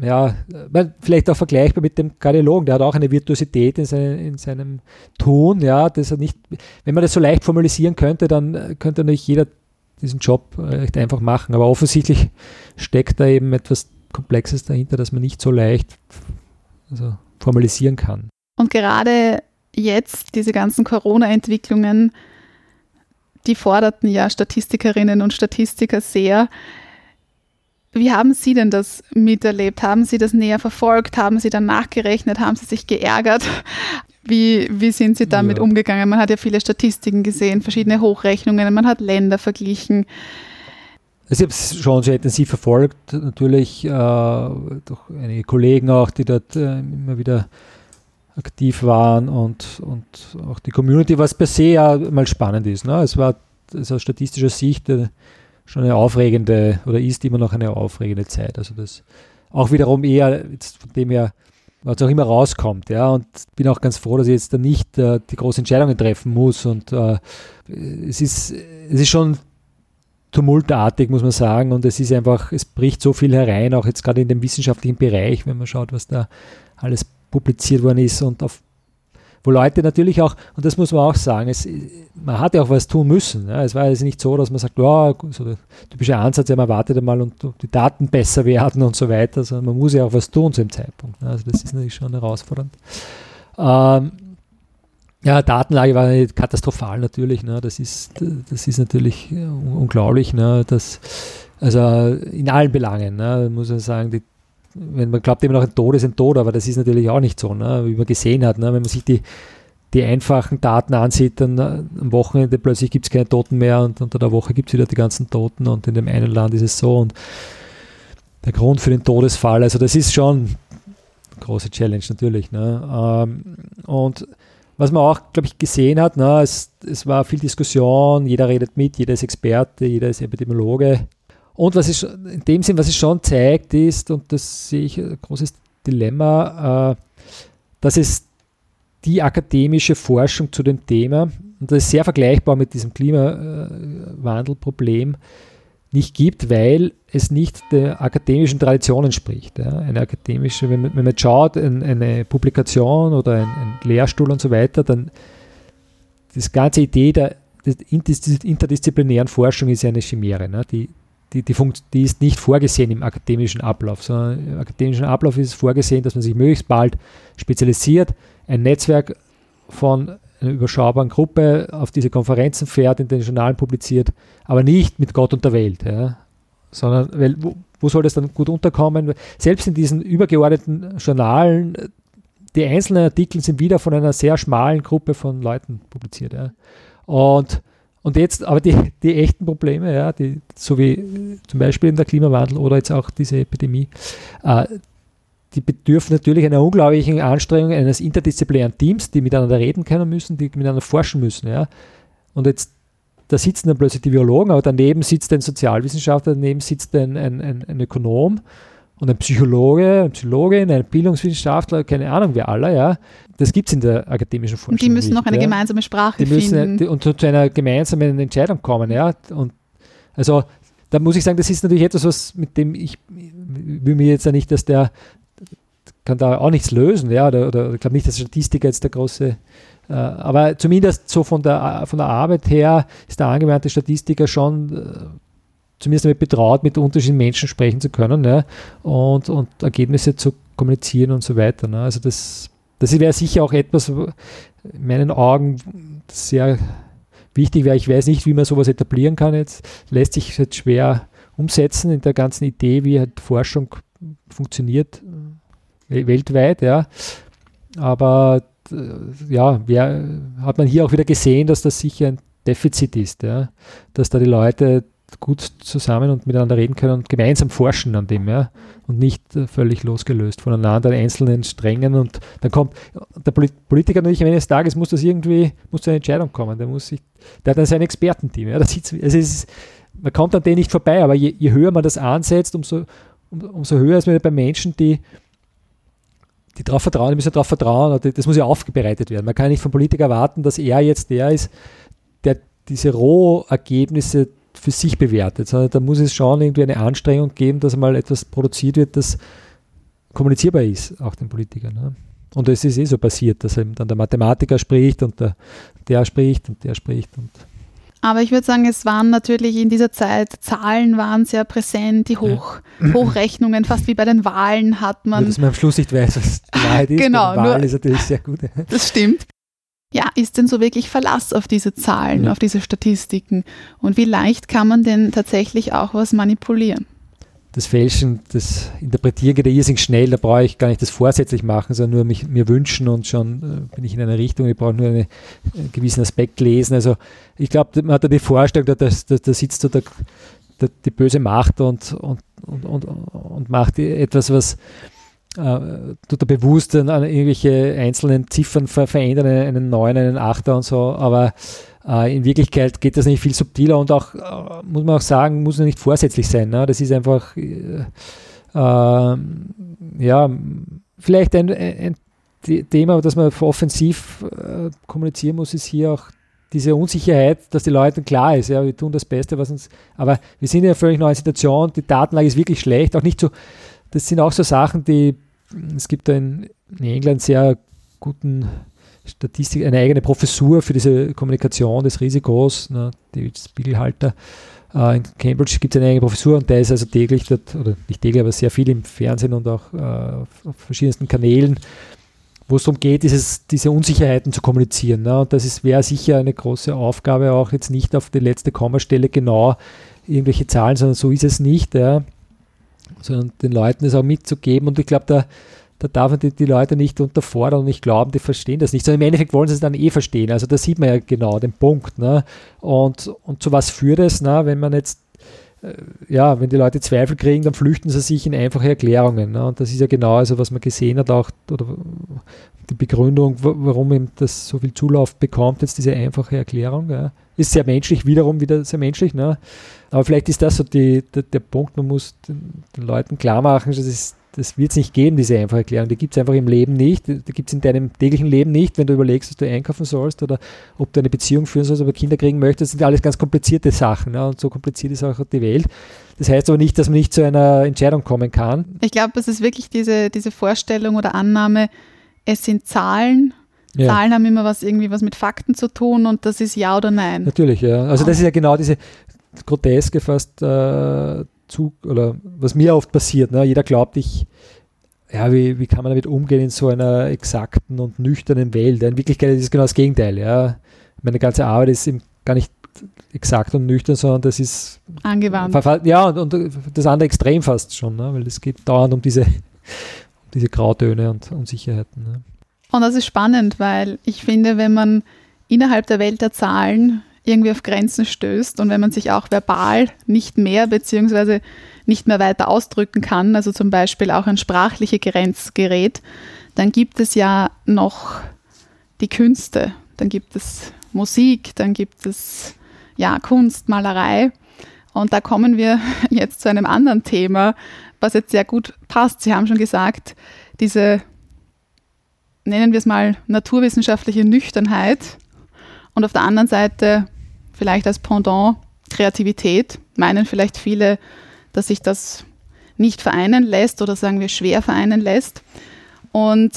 ja, vielleicht auch vergleichbar mit dem Kardiologen, der hat auch eine Virtuosität in, seine, in seinem Tun, ja, dass er nicht, wenn man das so leicht formalisieren könnte, dann könnte natürlich jeder diesen Job recht einfach machen, aber offensichtlich steckt da eben etwas Komplexes dahinter, dass man nicht so leicht also formalisieren kann. Und gerade jetzt, diese ganzen Corona-Entwicklungen, die forderten ja Statistikerinnen und Statistiker sehr. Wie haben Sie denn das miterlebt? Haben Sie das näher verfolgt? Haben Sie dann nachgerechnet? Haben Sie sich geärgert? Wie, wie sind Sie damit Ja. umgegangen? Man hat ja viele Statistiken gesehen, verschiedene Hochrechnungen, man hat Länder verglichen. Ich habe es schon sehr intensiv verfolgt, natürlich äh, durch einige Kollegen auch, die dort äh, immer wieder aktiv waren und, und auch die Community, was per se ja mal spannend ist. Ne? Es war also aus statistischer Sicht äh, schon eine aufregende oder ist immer noch eine aufregende Zeit. Also das auch wiederum eher jetzt von dem her, was auch immer rauskommt. Ja? Und bin auch ganz froh, dass ich jetzt da nicht äh, die großen Entscheidungen treffen muss. Und äh, es, ist, es ist schon tumultartig, muss man sagen. Und es ist einfach, es bricht so viel herein, auch jetzt gerade in dem wissenschaftlichen Bereich, wenn man schaut, was da alles publiziert worden ist und auf wo Leute natürlich auch, und das muss man auch sagen, es, man hat ja auch was tun müssen. Ja. Es war jetzt nicht so, dass man sagt, ja, so der typische Ansatz, ja, man wartet einmal und die Daten besser werden und so weiter, sondern man muss ja auch was tun zu dem Zeitpunkt. Also das ist natürlich schon herausfordernd. Ähm, ja, Datenlage war katastrophal natürlich. Ne? Das, ist, das ist natürlich äh, unglaublich. Ne? Das, also in allen Belangen, ne? muss man sagen, die, wenn man glaubt immer noch ein Tod ist ein Tod, aber das ist natürlich auch nicht so, ne? wie man gesehen hat. Ne? Wenn man sich die, die einfachen Daten ansieht, dann äh, am Wochenende plötzlich gibt es keine Toten mehr und unter der Woche gibt es wieder die ganzen Toten und in dem einen Land ist es so und der Grund für den Todesfall, also das ist schon eine große Challenge natürlich. Ne? Ähm, und was man auch, glaube ich, gesehen hat, ne, es, es war viel Diskussion, jeder redet mit, jeder ist Experte, jeder ist Epidemiologe. Und was es in dem Sinn, was es schon zeigt, ist, und das sehe ich ein großes Dilemma, äh, dass es die akademische Forschung zu dem Thema, und das ist sehr vergleichbar mit diesem Klimawandelproblem, nicht gibt, weil es nicht der akademischen Tradition entspricht. Ja. Eine akademische, wenn man, wenn man schaut, ein, eine Publikation oder ein, ein, Lehrstuhl und so weiter, dann das ganze Idee der, der interdisziplinären Forschung ist eine Chimäre. Ne. Die, die, die, Funkt, die ist nicht vorgesehen im akademischen Ablauf, sondern im akademischen Ablauf ist vorgesehen, dass man sich möglichst bald spezialisiert, ein Netzwerk von einer überschaubaren Gruppe auf diese Konferenzen fährt, in den Journalen publiziert, aber nicht mit Gott und der Welt. Ja. Sondern, weil, wo, wo, soll das dann gut unterkommen? Selbst in diesen übergeordneten Journalen, die einzelnen Artikel sind wieder von einer sehr schmalen Gruppe von Leuten publiziert. Ja. Und, und jetzt, aber die, die echten Probleme, ja, die, so wie zum Beispiel in der Klimawandel oder jetzt auch diese Epidemie, äh, die bedürfen natürlich einer unglaublichen Anstrengung eines interdisziplinären Teams, die miteinander reden können müssen, die miteinander forschen müssen. Ja. Und jetzt, da sitzen dann plötzlich die Biologen, aber daneben sitzt ein Sozialwissenschaftler, daneben sitzt ein, ein, ein, ein Ökonom und ein Psychologe, eine Psychologin, ein Bildungswissenschaftler, keine Ahnung, wer aller, ja. Das gibt es in der akademischen Forschung. Und die müssen noch eine ja. gemeinsame Sprache die müssen, finden. Die, und zu, zu einer gemeinsamen Entscheidung kommen, ja. Und also da muss ich sagen, das ist natürlich etwas, was mit dem ich will mir jetzt ja nicht, dass der kann da auch nichts lösen, ja, oder, oder ich glaube nicht, dass Statistiker jetzt der große, äh, aber zumindest so von der, von der Arbeit her ist der angewandte Statistiker schon äh, zumindest damit betraut, mit unterschiedlichen Menschen sprechen zu können ja, und, und Ergebnisse zu kommunizieren und so weiter. Ne. Also das, das wäre sicher auch etwas, in meinen Augen sehr wichtig wäre. Ich weiß nicht, wie man sowas etablieren kann jetzt. Lässt sich jetzt schwer umsetzen in der ganzen Idee, wie halt Forschung funktioniert weltweit, ja. Aber ja, wer, hat man hier auch wieder gesehen, dass das sicher ein Defizit ist, ja. Dass da die Leute gut zusammen und miteinander reden können und gemeinsam forschen an dem, ja. Und nicht äh, völlig losgelöst voneinander in einzelnen Strängen und dann kommt der Politiker natürlich am Ende des Tages muss das irgendwie, muss zu einer Entscheidung kommen. Der muss sich, der hat dann sein Expertenteam, ja. Das sitzt, also ist, man kommt an denen nicht vorbei, aber je, je höher man das ansetzt, umso, um, umso höher ist man bei Menschen, die die darauf vertrauen, die müssen darauf vertrauen, das muss ja aufbereitet werden. Man kann nicht vom Politiker erwarten, dass er jetzt der ist, der diese Rohergebnisse für sich bewertet, sondern da muss es schon irgendwie eine Anstrengung geben, dass mal etwas produziert wird, das kommunizierbar ist, auch den Politikern. Ne? Und es ist eh so passiert, dass eben dann der Mathematiker spricht und der, der spricht und der spricht und aber ich würde sagen, es waren natürlich in dieser Zeit, Zahlen waren sehr präsent, die Hoch, ja. Hochrechnungen, fast wie bei den Wahlen hat man. Nur, dass man am Schluss nicht weiß, was die Wahrheit ist. Genau. Wahl nur, ist natürlich sehr gut. Das stimmt. Ja, ist denn so wirklich Verlass auf diese Zahlen, ja. auf diese Statistiken? Und wie leicht kann man denn tatsächlich auch was manipulieren? Das Fälschen, das Interpretieren geht ja irrsinnig schnell, da brauche ich gar nicht das vorsätzlich machen, sondern nur mich, mir wünschen und schon äh, bin ich in einer Richtung, ich brauche nur einen, gewissen Aspekt lesen. Also ich glaube, man hat da die Vorstellung, da, da, da sitzt so der, der, die böse Macht und, und, und, und, und macht etwas, was äh, tut er bewusst an irgendwelche einzelnen Ziffern ver verändern, einen 9, einen 8 und so, aber in Wirklichkeit geht das nicht viel subtiler und auch, äh, muss man auch sagen, muss nicht vorsätzlich sein. Ne? Das ist einfach, äh, ja, vielleicht ein, ein, Thema, das man offensiv äh, kommunizieren muss, ist hier auch diese Unsicherheit, dass die Leuten klar ist, ja, wir tun das Beste, was uns, aber wir sind in einer völlig neuen Situation, die Datenlage ist wirklich schlecht, auch nicht so, das sind auch so Sachen, die, es gibt in, in England sehr guten Statistik, eine eigene Professur für diese Kommunikation des Risikos, ne, David Spiegelhalter. Äh, in Cambridge gibt es eine eigene Professur und der ist also täglich dort, oder nicht täglich, aber sehr viel im Fernsehen und auch äh, auf verschiedensten Kanälen, wo es darum geht, dieses, diese Unsicherheiten zu kommunizieren. Ne? Und das wäre sicher eine große Aufgabe, auch jetzt nicht auf die letzte Kommastelle genau irgendwelche Zahlen, sondern so ist es nicht, ja? sondern den Leuten das auch mitzugeben. Und ich glaube, da da darf man die, die, Leute nicht unterfordern und nicht glauben, die verstehen das nicht. Sondern im Endeffekt wollen sie es dann eh verstehen. Also da sieht man ja genau den Punkt. Ne? Und, und zu was führt es, ne? wenn man jetzt äh, ja, wenn die Leute Zweifel kriegen, dann flüchten sie sich in einfache Erklärungen. Ne? Und das ist ja genau also, was man gesehen hat, auch oder die Begründung, warum ihm das so viel Zulauf bekommt, jetzt diese einfache Erklärung. Ja? Ist sehr menschlich, wiederum wieder sehr menschlich. Ne? Aber vielleicht ist das so die, der, der Punkt, man muss den, den Leuten klar machen, das ist das wird es nicht geben, diese einfache Erklärung. Die gibt es einfach im Leben nicht. Die gibt es in deinem täglichen Leben nicht, wenn du überlegst, was du einkaufen sollst oder ob du eine Beziehung führen sollst oder Kinder kriegen möchtest. Das sind alles ganz komplizierte Sachen. Ja, und so kompliziert ist auch die Welt. Das heißt aber nicht, dass man nicht zu einer Entscheidung kommen kann. Ich glaube, es ist wirklich diese, diese Vorstellung oder Annahme, es sind Zahlen. Ja. Zahlen haben immer was irgendwie was mit Fakten zu tun und das ist ja oder nein. Natürlich, ja. Also das ist ja genau diese groteske fast äh, zu, oder was mir oft passiert, ne? jeder glaubt, ich, ja, wie, wie kann man damit umgehen in so einer exakten und nüchternen Welt? In Wirklichkeit ist es genau das Gegenteil. Ja? Meine ganze Arbeit ist eben gar nicht exakt und nüchtern, sondern das ist angewandt. Ja, und, und das andere extrem fast schon, ne? weil es geht dauernd um diese, um diese Grautöne und Unsicherheiten. Ne? Und das ist spannend, weil ich finde, wenn man innerhalb der Welt der Zahlen irgendwie auf Grenzen stößt und wenn man sich auch verbal nicht mehr bzw. nicht mehr weiter ausdrücken kann, also zum Beispiel auch ein sprachliche Grenzgerät, dann gibt es ja noch die Künste, dann gibt es Musik, dann gibt es ja Kunst, Malerei. Und da kommen wir jetzt zu einem anderen Thema, was jetzt sehr gut passt. Sie haben schon gesagt, diese, nennen wir es mal, naturwissenschaftliche Nüchternheit und auf der anderen Seite vielleicht als Pendant Kreativität. Meinen vielleicht viele, dass sich das nicht vereinen lässt oder sagen wir schwer vereinen lässt. Und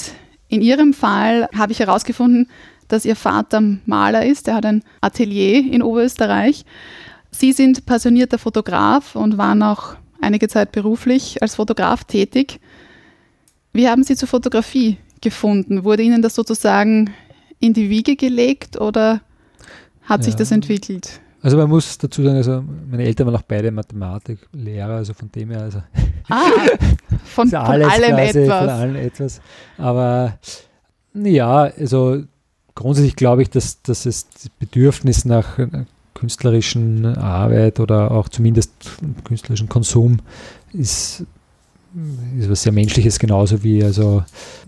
in Ihrem Fall habe ich herausgefunden, dass Ihr Vater Maler ist. Er hat ein Atelier in Oberösterreich. Sie sind passionierter Fotograf und waren auch einige Zeit beruflich als Fotograf tätig. Wie haben Sie zur Fotografie gefunden? Wurde Ihnen das sozusagen in die Wiege gelegt oder hat sich das entwickelt? Also man muss dazu sagen, also meine Eltern waren auch beide Mathematiklehrer, also von dem her, also ah, von, von allem quasi, etwas. Von allem etwas. Aber ja, also grundsätzlich glaube ich, dass, dass es das Bedürfnis nach künstlerischen Arbeit oder auch zumindest künstlerischen Konsum ist ist was sehr Menschliches genauso wie, also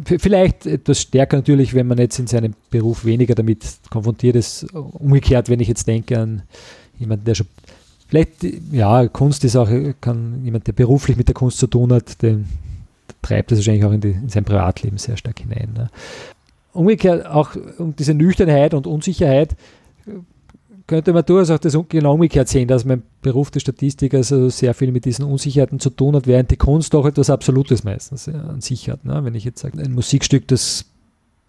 vielleicht etwas stärker natürlich, wenn man jetzt in seinem Beruf weniger damit konfrontiert ist. Umgekehrt, wenn ich jetzt denke an jemanden, der schon vielleicht, ja, Kunst ist auch, kann jemand, der beruflich mit der Kunst zu tun hat, den treibt das wahrscheinlich auch in, die, in sein Privatleben sehr stark hinein. Ne? Umgekehrt auch um diese Nüchternheit und Unsicherheit könnte man durchaus auch das genau umgekehrt sehen, dass mein Beruf des Statistikers also sehr viel mit diesen Unsicherheiten zu tun hat, während die Kunst doch etwas Absolutes meistens ja, an sich hat. Ne? Wenn ich jetzt sage, ein Musikstück, das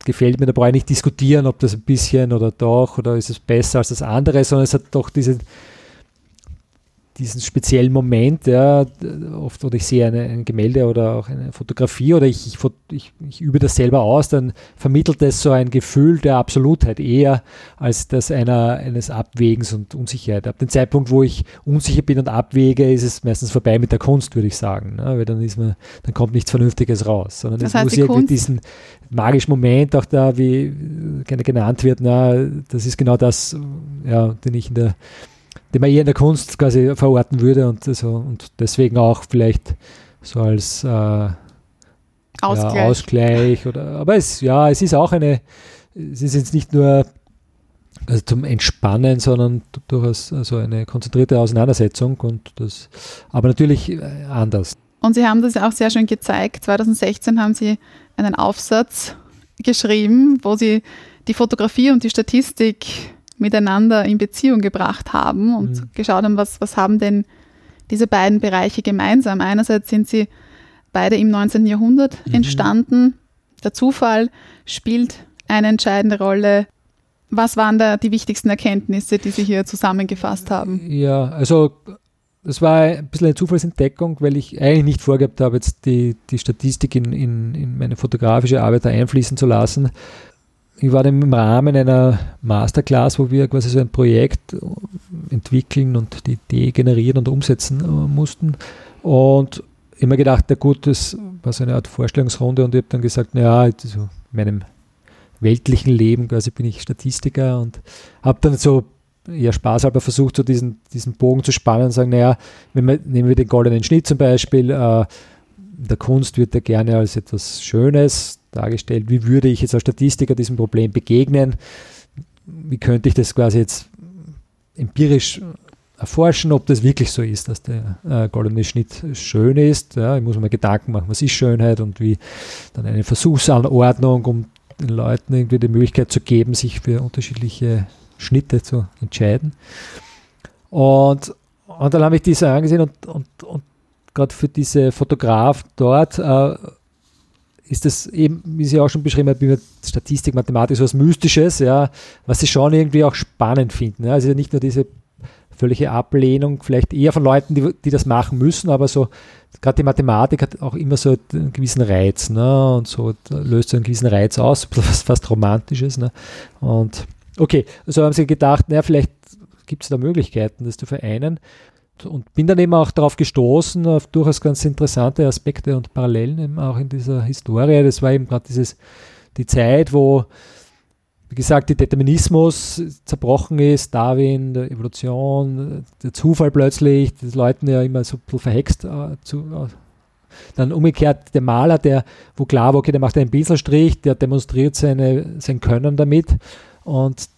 gefällt mir, da brauche ich nicht diskutieren, ob das ein bisschen oder doch oder ist es besser als das andere, sondern es hat doch diese, diesen speziellen Moment, ja, oft, oder ich sehe eine, ein Gemälde oder auch eine Fotografie oder ich, ich, ich, ich übe das selber aus, dann vermittelt es so ein Gefühl der Absolutheit eher als das einer, eines Abwägens und Unsicherheit. Ab dem Zeitpunkt, wo ich unsicher bin und abwäge, ist es meistens vorbei mit der Kunst, würde ich sagen. Ne? Weil dann ist man, dann kommt nichts Vernünftiges raus. Sondern Das es heißt, muss die irgendwie Kunst- diesen magischen Moment auch da, wie gerne genannt wird, na, das ist genau das, ja, den ich in der den man eher in der Kunst quasi verorten würde und so und deswegen auch vielleicht so als äh, Ausgleich. Ja, Ausgleich oder aber es ja, es ist auch eine es ist jetzt nicht nur also zum Entspannen, sondern durchaus also eine konzentrierte Auseinandersetzung und das aber natürlich äh, anders. Und Sie haben das ja auch sehr schön gezeigt. 2016 haben Sie einen Aufsatz geschrieben, wo Sie die Fotografie und die Statistik miteinander in Beziehung gebracht haben und Mhm. geschaut haben, was, was haben denn diese beiden Bereiche gemeinsam. Einerseits sind sie beide im 19. Jahrhundert Mhm. entstanden. Der Zufall spielt eine entscheidende Rolle. Was waren da die wichtigsten Erkenntnisse, die Sie hier zusammengefasst haben? Ja, also das war ein bisschen eine Zufallsentdeckung, weil ich eigentlich nicht vorgehabt habe, jetzt die, die Statistik in, in, in meine fotografische Arbeit einfließen zu lassen. Ich war im Rahmen einer Masterclass, wo wir quasi so ein Projekt entwickeln und die Idee generieren und umsetzen äh, mussten. Und immer gedacht, na gut, das war so eine Art Vorstellungsrunde und ich habe dann gesagt, naja, so in meinem weltlichen Leben quasi bin ich Statistiker und habe dann so eher spaßhalber versucht, so diesen, diesen Bogen zu spannen und sagen, naja, wenn wir, nehmen wir den goldenen Schnitt zum Beispiel, äh, der Kunst wird er gerne als etwas Schönes dargestellt. Wie würde ich jetzt als Statistiker diesem Problem begegnen? Wie könnte ich das quasi jetzt empirisch erforschen, ob das wirklich so ist, dass der äh, goldene Schnitt schön ist. Ja, ich muss mir Gedanken machen, was ist Schönheit und wie dann eine Versuchsanordnung, um den Leuten irgendwie die Möglichkeit zu geben, sich für unterschiedliche Schnitte zu entscheiden. Und, und dann habe ich diese angesehen und, und, und gerade für diese Fotograf dort äh, ist das eben, wie sie auch schon beschrieben man Statistik, Mathematik, so was Mystisches, ja, was sie schon irgendwie auch spannend finden. Ja. Also nicht nur diese völlige Ablehnung, vielleicht eher von Leuten, die, die das machen müssen, aber so, gerade die Mathematik hat auch immer so einen gewissen Reiz, ne? Und so löst so einen gewissen Reiz aus, was fast Romantisches, ne? Und okay, so haben sie gedacht, naja, vielleicht gibt es da Möglichkeiten, das zu vereinen. Und bin dann eben auch darauf gestoßen, auf durchaus ganz interessante Aspekte und Parallelen eben auch in dieser Historie. Das war eben gerade die Zeit, wo, wie gesagt, der Determinismus zerbrochen ist, Darwin, der Evolution, der Zufall plötzlich, das Leuten ja immer so ein bisschen verhext äh, zu, äh, dann umgekehrt der Maler, der, wo klar war, okay, der macht einen Pinselstrich, der demonstriert seine, sein Können damit und,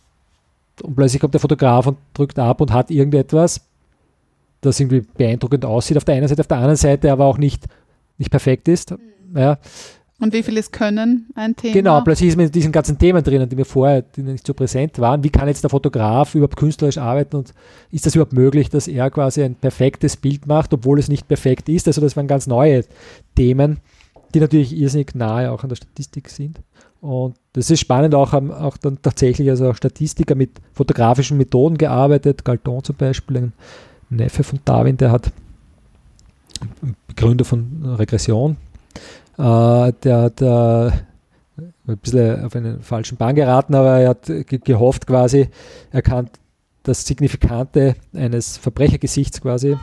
und plötzlich kommt der Fotograf und drückt ab und hat irgendetwas, das irgendwie beeindruckend aussieht auf der einen Seite, auf der anderen Seite aber auch nicht, nicht perfekt ist. Ja. Und wie viel ist Können ein Thema? Genau, plötzlich ist man in diesen ganzen Themen drinnen, die mir vorher die nicht so präsent waren. Wie kann jetzt der Fotograf überhaupt künstlerisch arbeiten und ist das überhaupt möglich, dass er quasi ein perfektes Bild macht, obwohl es nicht perfekt ist? Also das waren ganz neue Themen, die natürlich irrsinnig nahe auch an der Statistik sind. Und das ist spannend, auch haben auch dann tatsächlich also auch Statistiker mit fotografischen Methoden gearbeitet, Galton zum Beispiel, ein Neffe von Darwin, der hat Begründer von Regression, äh, der hat äh, ein bisschen auf einen falschen Bahn geraten, aber er hat ge gehofft quasi, er kann das Signifikante eines Verbrechergesichts quasi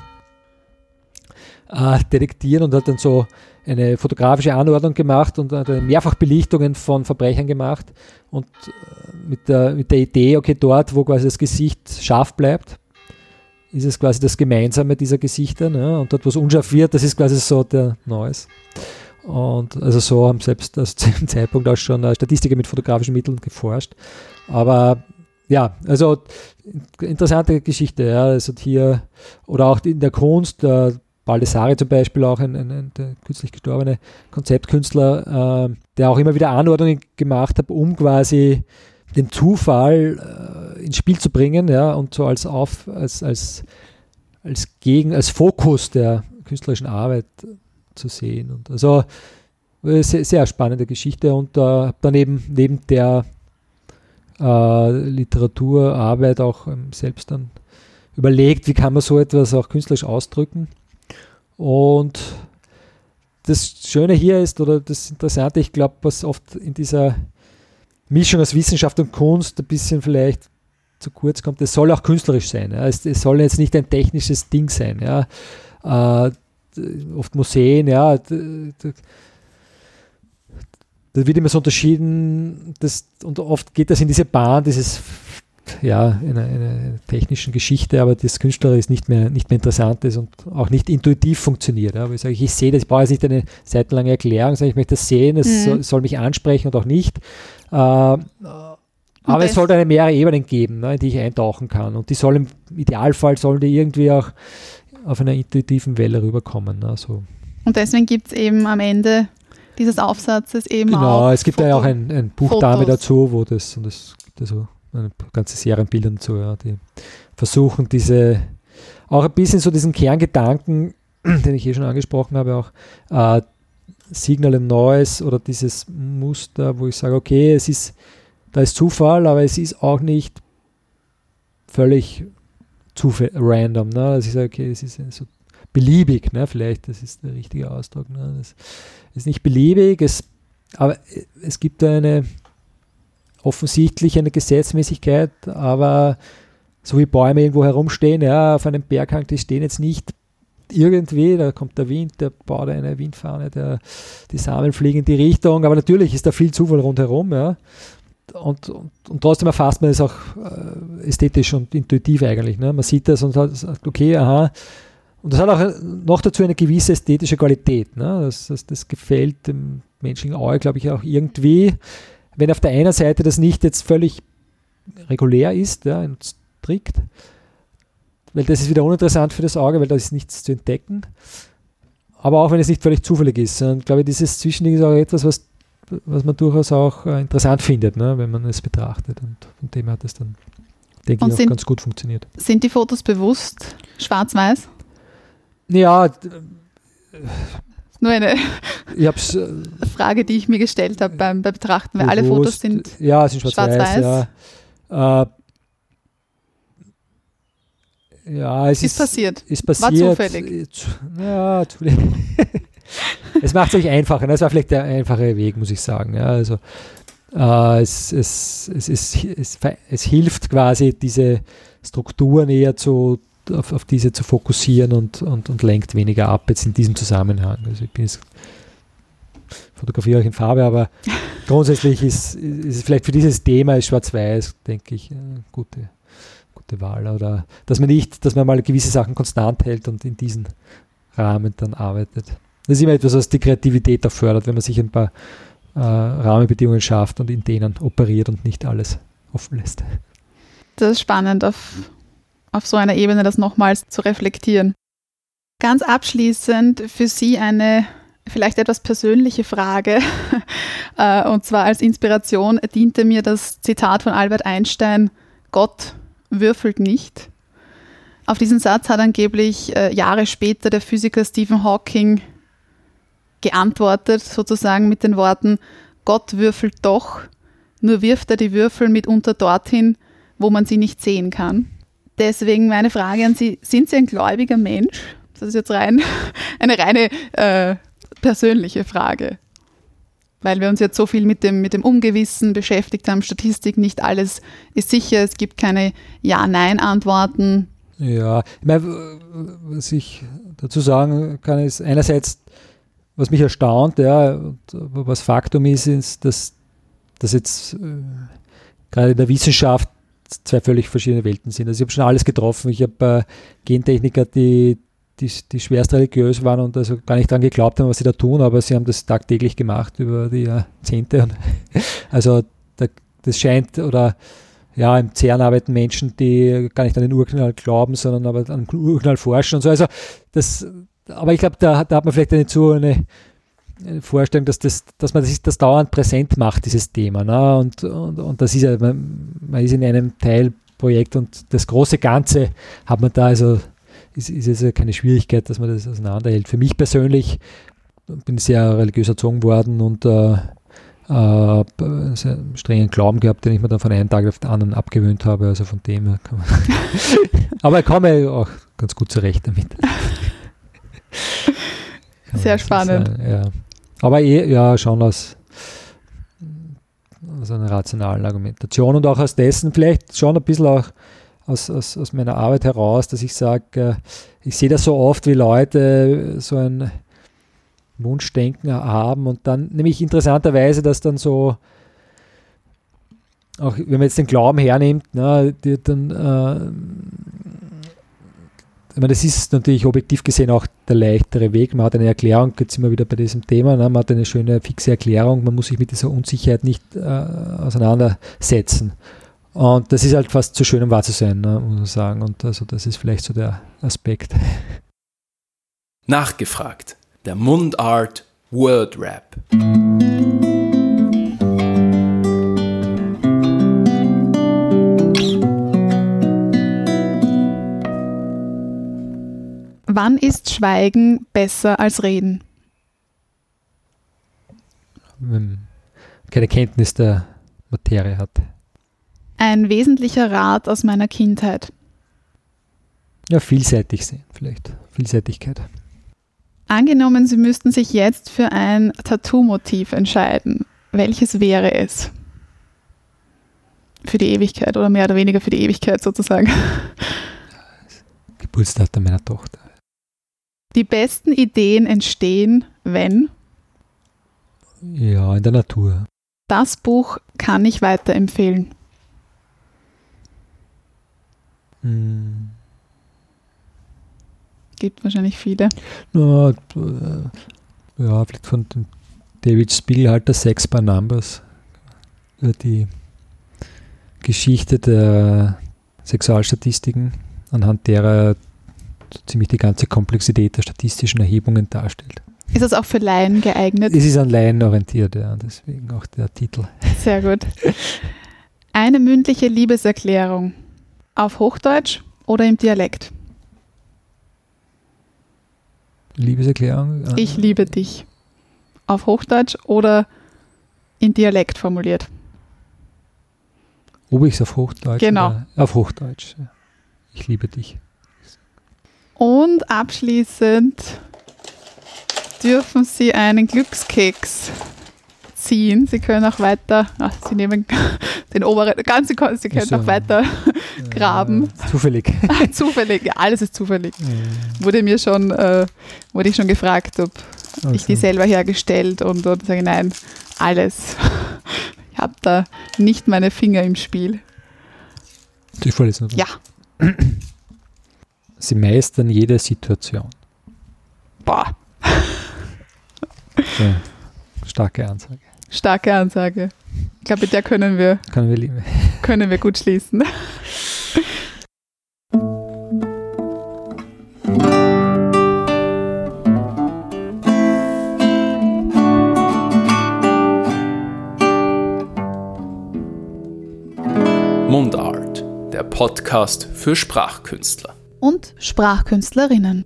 äh, detektieren und hat dann so eine fotografische Anordnung gemacht und hat Mehrfachbelichtungen von Verbrechern gemacht und äh, mit der, mit der Idee, okay, dort, wo quasi das Gesicht scharf bleibt, ist es quasi das Gemeinsame dieser Gesichter ne? und dort, wo es unscharf wird, das ist quasi so der Noise. Und also so haben selbst aus dem Zeitpunkt auch schon äh, Statistiker mit fotografischen Mitteln geforscht. Aber ja, also interessante Geschichte, ja. Also hier, oder auch in der Kunst, der Baldessari zum Beispiel, auch ein, ein, ein der kürzlich gestorbene Konzeptkünstler, äh, der auch immer wieder Anordnungen gemacht hat, um quasi den Zufall äh, ins Spiel zu bringen, ja, und so als auf, als, als, als Gegen, als Fokus der künstlerischen Arbeit zu sehen. Und also äh, sehr, sehr spannende Geschichte und äh, daneben neben der äh, Literaturarbeit auch ähm, selbst dann überlegt, wie kann man so etwas auch künstlerisch ausdrücken. Und das Schöne hier ist, oder das Interessante, ich glaube, was oft in dieser Mischung aus Wissenschaft und Kunst ein bisschen vielleicht zu kurz kommt, es soll auch künstlerisch sein. Ja. Es, es, soll jetzt nicht ein technisches Ding sein. Ja. Äh, oft Museen, ja, da, wird immer so unterschieden, dass, und oft geht das in diese Bahn, dieses ja, in einer, in einer technischen Geschichte, aber das Künstlerisch nicht mehr, nicht mehr interessant ist und auch nicht intuitiv funktioniert. Ja. Aber ich sage, ich sehe das, ich brauche jetzt nicht eine seitenlange Erklärung, sondern ich möchte das sehen, es mhm. soll, soll, mich ansprechen und auch nicht. Äh, aber es sollte eine mehrere Ebenen geben, ne, in die ich eintauchen kann. Und die sollen im Idealfall sollen die irgendwie auch auf einer intuitiven Welle rüberkommen. Ne, so. Und deswegen gibt es eben am Ende dieses Aufsatzes eben genau, auch. Genau, es gibt Foto, ja auch ein, ein Buchdame dazu, wo das, und das gibt also eine ganze Serie an Bildern dazu, ja, die versuchen diese, auch ein bisschen so diesen Kerngedanken, den ich eh schon angesprochen habe, auch äh, Signal and Noise oder dieses Muster, wo ich sage, okay, es ist, da ist Zufall, aber es ist auch nicht völlig zufall random. Ne? Also ich sage, okay, es ist so beliebig, ne? vielleicht, das ist der richtige Ausdruck. Ne? Das ist nicht beliebig, es, aber es gibt eine offensichtlich eine Gesetzmäßigkeit, aber so wie Bäume irgendwo herumstehen, ja, auf einem Berghang, die stehen jetzt nicht irgendwie, da kommt der Wind, der baut eine Windfahne, der, die Samen fliegen in die Richtung, aber natürlich ist da viel Zufall rundherum, ja. Und, und, und trotzdem erfasst man es auch äh, ästhetisch und intuitiv eigentlich. Ne? Man sieht das und sagt, okay, aha. Und das hat auch noch dazu eine gewisse ästhetische Qualität. Ne? Das, das, das gefällt dem menschlichen Auge, glaube ich, auch irgendwie wenn auf der einen Seite das nicht jetzt völlig regulär ist ja, und strikt, weil das ist wieder uninteressant für das Auge, weil da ist nichts zu entdecken. Aber auch wenn es nicht völlig zufällig ist. Und glaube ich, dieses Zwischending ist auch etwas, was, was man durchaus auch äh, interessant findet, ne, wenn man es betrachtet. Und von dem hat es dann, denke und ich, auch ganz gut funktioniert. Sind die Fotos bewusst schwarz-weiß? Ja, nur eine äh, Frage, die ich mir gestellt habe beim, beim Betrachten, weil bewusst, alle Fotos sind, ja, sind schwarz-weiß. Schwarz ja. Äh, ja, es ist, ist, passiert. Ist passiert. War zufällig. Ja, es macht es euch einfacher. Das war vielleicht der einfache Weg, muss ich sagen. Ja, also, äh, es, es, es, es, es, es hilft quasi, diese Strukturen eher zu, auf, auf diese zu fokussieren und, und, und lenkt weniger ab jetzt in diesem Zusammenhang. Also ich bin jetzt fotografiere auch in Farbe, aber grundsätzlich ist, ist es vielleicht für dieses Thema Schwarz-Weiß, denke ich, eine gute, gute Wahl. Oder dass man nicht, dass man mal gewisse Sachen konstant hält und in diesen Rahmen dann arbeitet. Das ist immer etwas, was die Kreativität auch fördert, wenn man sich ein paar äh, Rahmenbedingungen schafft und in denen operiert und nicht alles offen lässt. Das ist spannend, auf auf so einer Ebene das nochmals zu reflektieren. Ganz abschließend für Sie eine vielleicht etwas persönliche Frage. Äh, und zwar als Inspiration diente mir das Zitat von Albert Einstein, Gott würfelt nicht. Auf diesen Satz hat angeblich äh, Jahre später der Physiker Stephen Hawking geantwortet, sozusagen mit den Worten, Gott würfelt doch, nur wirft er die Würfel mitunter dorthin, wo man sie nicht sehen kann. Deswegen meine Frage an Sie, sind Sie ein gläubiger Mensch? Das ist jetzt rein eine reine äh, persönliche Frage. Weil wir uns jetzt so viel mit dem, mit dem Ungewissen beschäftigt haben, Statistik, nicht alles ist sicher, es gibt keine Ja-Nein-Antworten. Ja, ich meine, was ich dazu sagen kann, ist einerseits, was mich erstaunt, ja, was Faktum ist, ist, dass, dass jetzt äh, gerade in der Wissenschaft zwei völlig verschiedene Welten sind. Also ich habe schon alles getroffen. Ich habe äh, Gentechniker, die, die, die schwerst religiös waren und also gar nicht daran geglaubt haben, was sie da tun, aber sie haben das tagtäglich gemacht über die Jahrzehnte. Und also da, das scheint, oder ja, im CERN arbeiten Menschen, die gar nicht an den Urknall glauben, sondern aber an den Urknall forschen und so. Also das, aber ich glaube, da, da hat man vielleicht eine zu eine Vorstellung, dass, das, dass man das, das dauernd präsent macht, dieses Thema. Ne? Und, und, und das ist ja, man, man ist in einem Teilprojekt und das große Ganze hat man da, also ist, ist es ja keine Schwierigkeit, dass man das auseinanderhält. Für mich persönlich bin ich sehr religiös erzogen worden und äh, äh, sehr strengen Glauben gehabt, den ich mir dann von einem Tag auf den anderen abgewöhnt habe. Also von dem her kann man Aber ich komme auch ganz gut zurecht damit. Sehr spannend. sagen, Ja. Aber eh, ja, schon aus, aus einer rationalen Argumentation und auch aus dessen, vielleicht schon ein bisschen auch aus, aus, aus meiner Arbeit heraus, dass ich sage, äh, ich sehe das so oft, wie Leute so ein Wunschdenken haben und dann nämlich interessanterweise, dass dann so, auch wenn man jetzt den Glauben hernimmt, die dann, äh, ich meine, das ist natürlich objektiv gesehen auch der leichtere Weg. Man hat eine Erklärung, jetzt sind wir wieder bei diesem Thema, ne? man hat eine schöne fixe Erklärung, man muss sich mit dieser Unsicherheit nicht äh, auseinandersetzen. Und das ist halt fast zu schön, um wahr zu sein, ne? muss man sagen. Und also das ist vielleicht so der Aspekt. Nachgefragt. Der Mundart Word Rap. Wann ist Schweigen besser als Reden? Wenn keine Kenntnis der Materie hat. Ein wesentlicher Rat aus meiner Kindheit. Ja, vielseitig sehen, vielleicht. Vielseitigkeit. Angenommen, Sie müssten sich jetzt für ein Tattoo-Motiv entscheiden. Welches wäre es? Für die Ewigkeit oder mehr oder weniger für die Ewigkeit sozusagen. Geburtsdatum meiner Tochter. Die besten Ideen entstehen, wenn Ja, in der Natur. das Buch kann ich weiterempfehlen. Hm. Gibt wahrscheinlich viele. Na, äh, ja, vielleicht von David Spiegelhalter Sex by Numbers. Über die Geschichte der Sexualstatistiken, anhand derer er so ziemlich die ganze Komplexität der statistischen Erhebungen darstellt. Ist das auch für Laien geeignet? Es ist an Laien orientiert, ja, deswegen auch der Titel. Sehr gut. Eine mündliche Liebeserklärung. Auf Hochdeutsch oder im Dialekt? Liebeserklärung? äh, Ich liebe dich. Auf Hochdeutsch oder in Dialekt formuliert? Ob ich es auf Hochdeutsch? Genau. Auf Hochdeutsch. Ja. Ich liebe dich. Und abschließend dürfen Sie einen Glückskeks ziehen. Sie können auch weiter, ach, Sie nehmen den oberen, ganz, können Sie können so. auch weiter graben. Äh, zufällig. zufällig, ja, alles ist zufällig. Äh, Wurde mir schon, äh, wurde ich schon gefragt, ob ich die also, selber hergestellt und, und sage nein, alles. Ich habe da nicht meine Finger im Spiel. Zufall ist. Ja. Sie meistern jede Situation. Boah, Ja, starke Ansage. starke Ansage. Ich glaube, mit der können wir, Können wir können wir gut schließen. Mundart, der Podcast für Sprachkünstler. Und Sprachkünstlerinnen.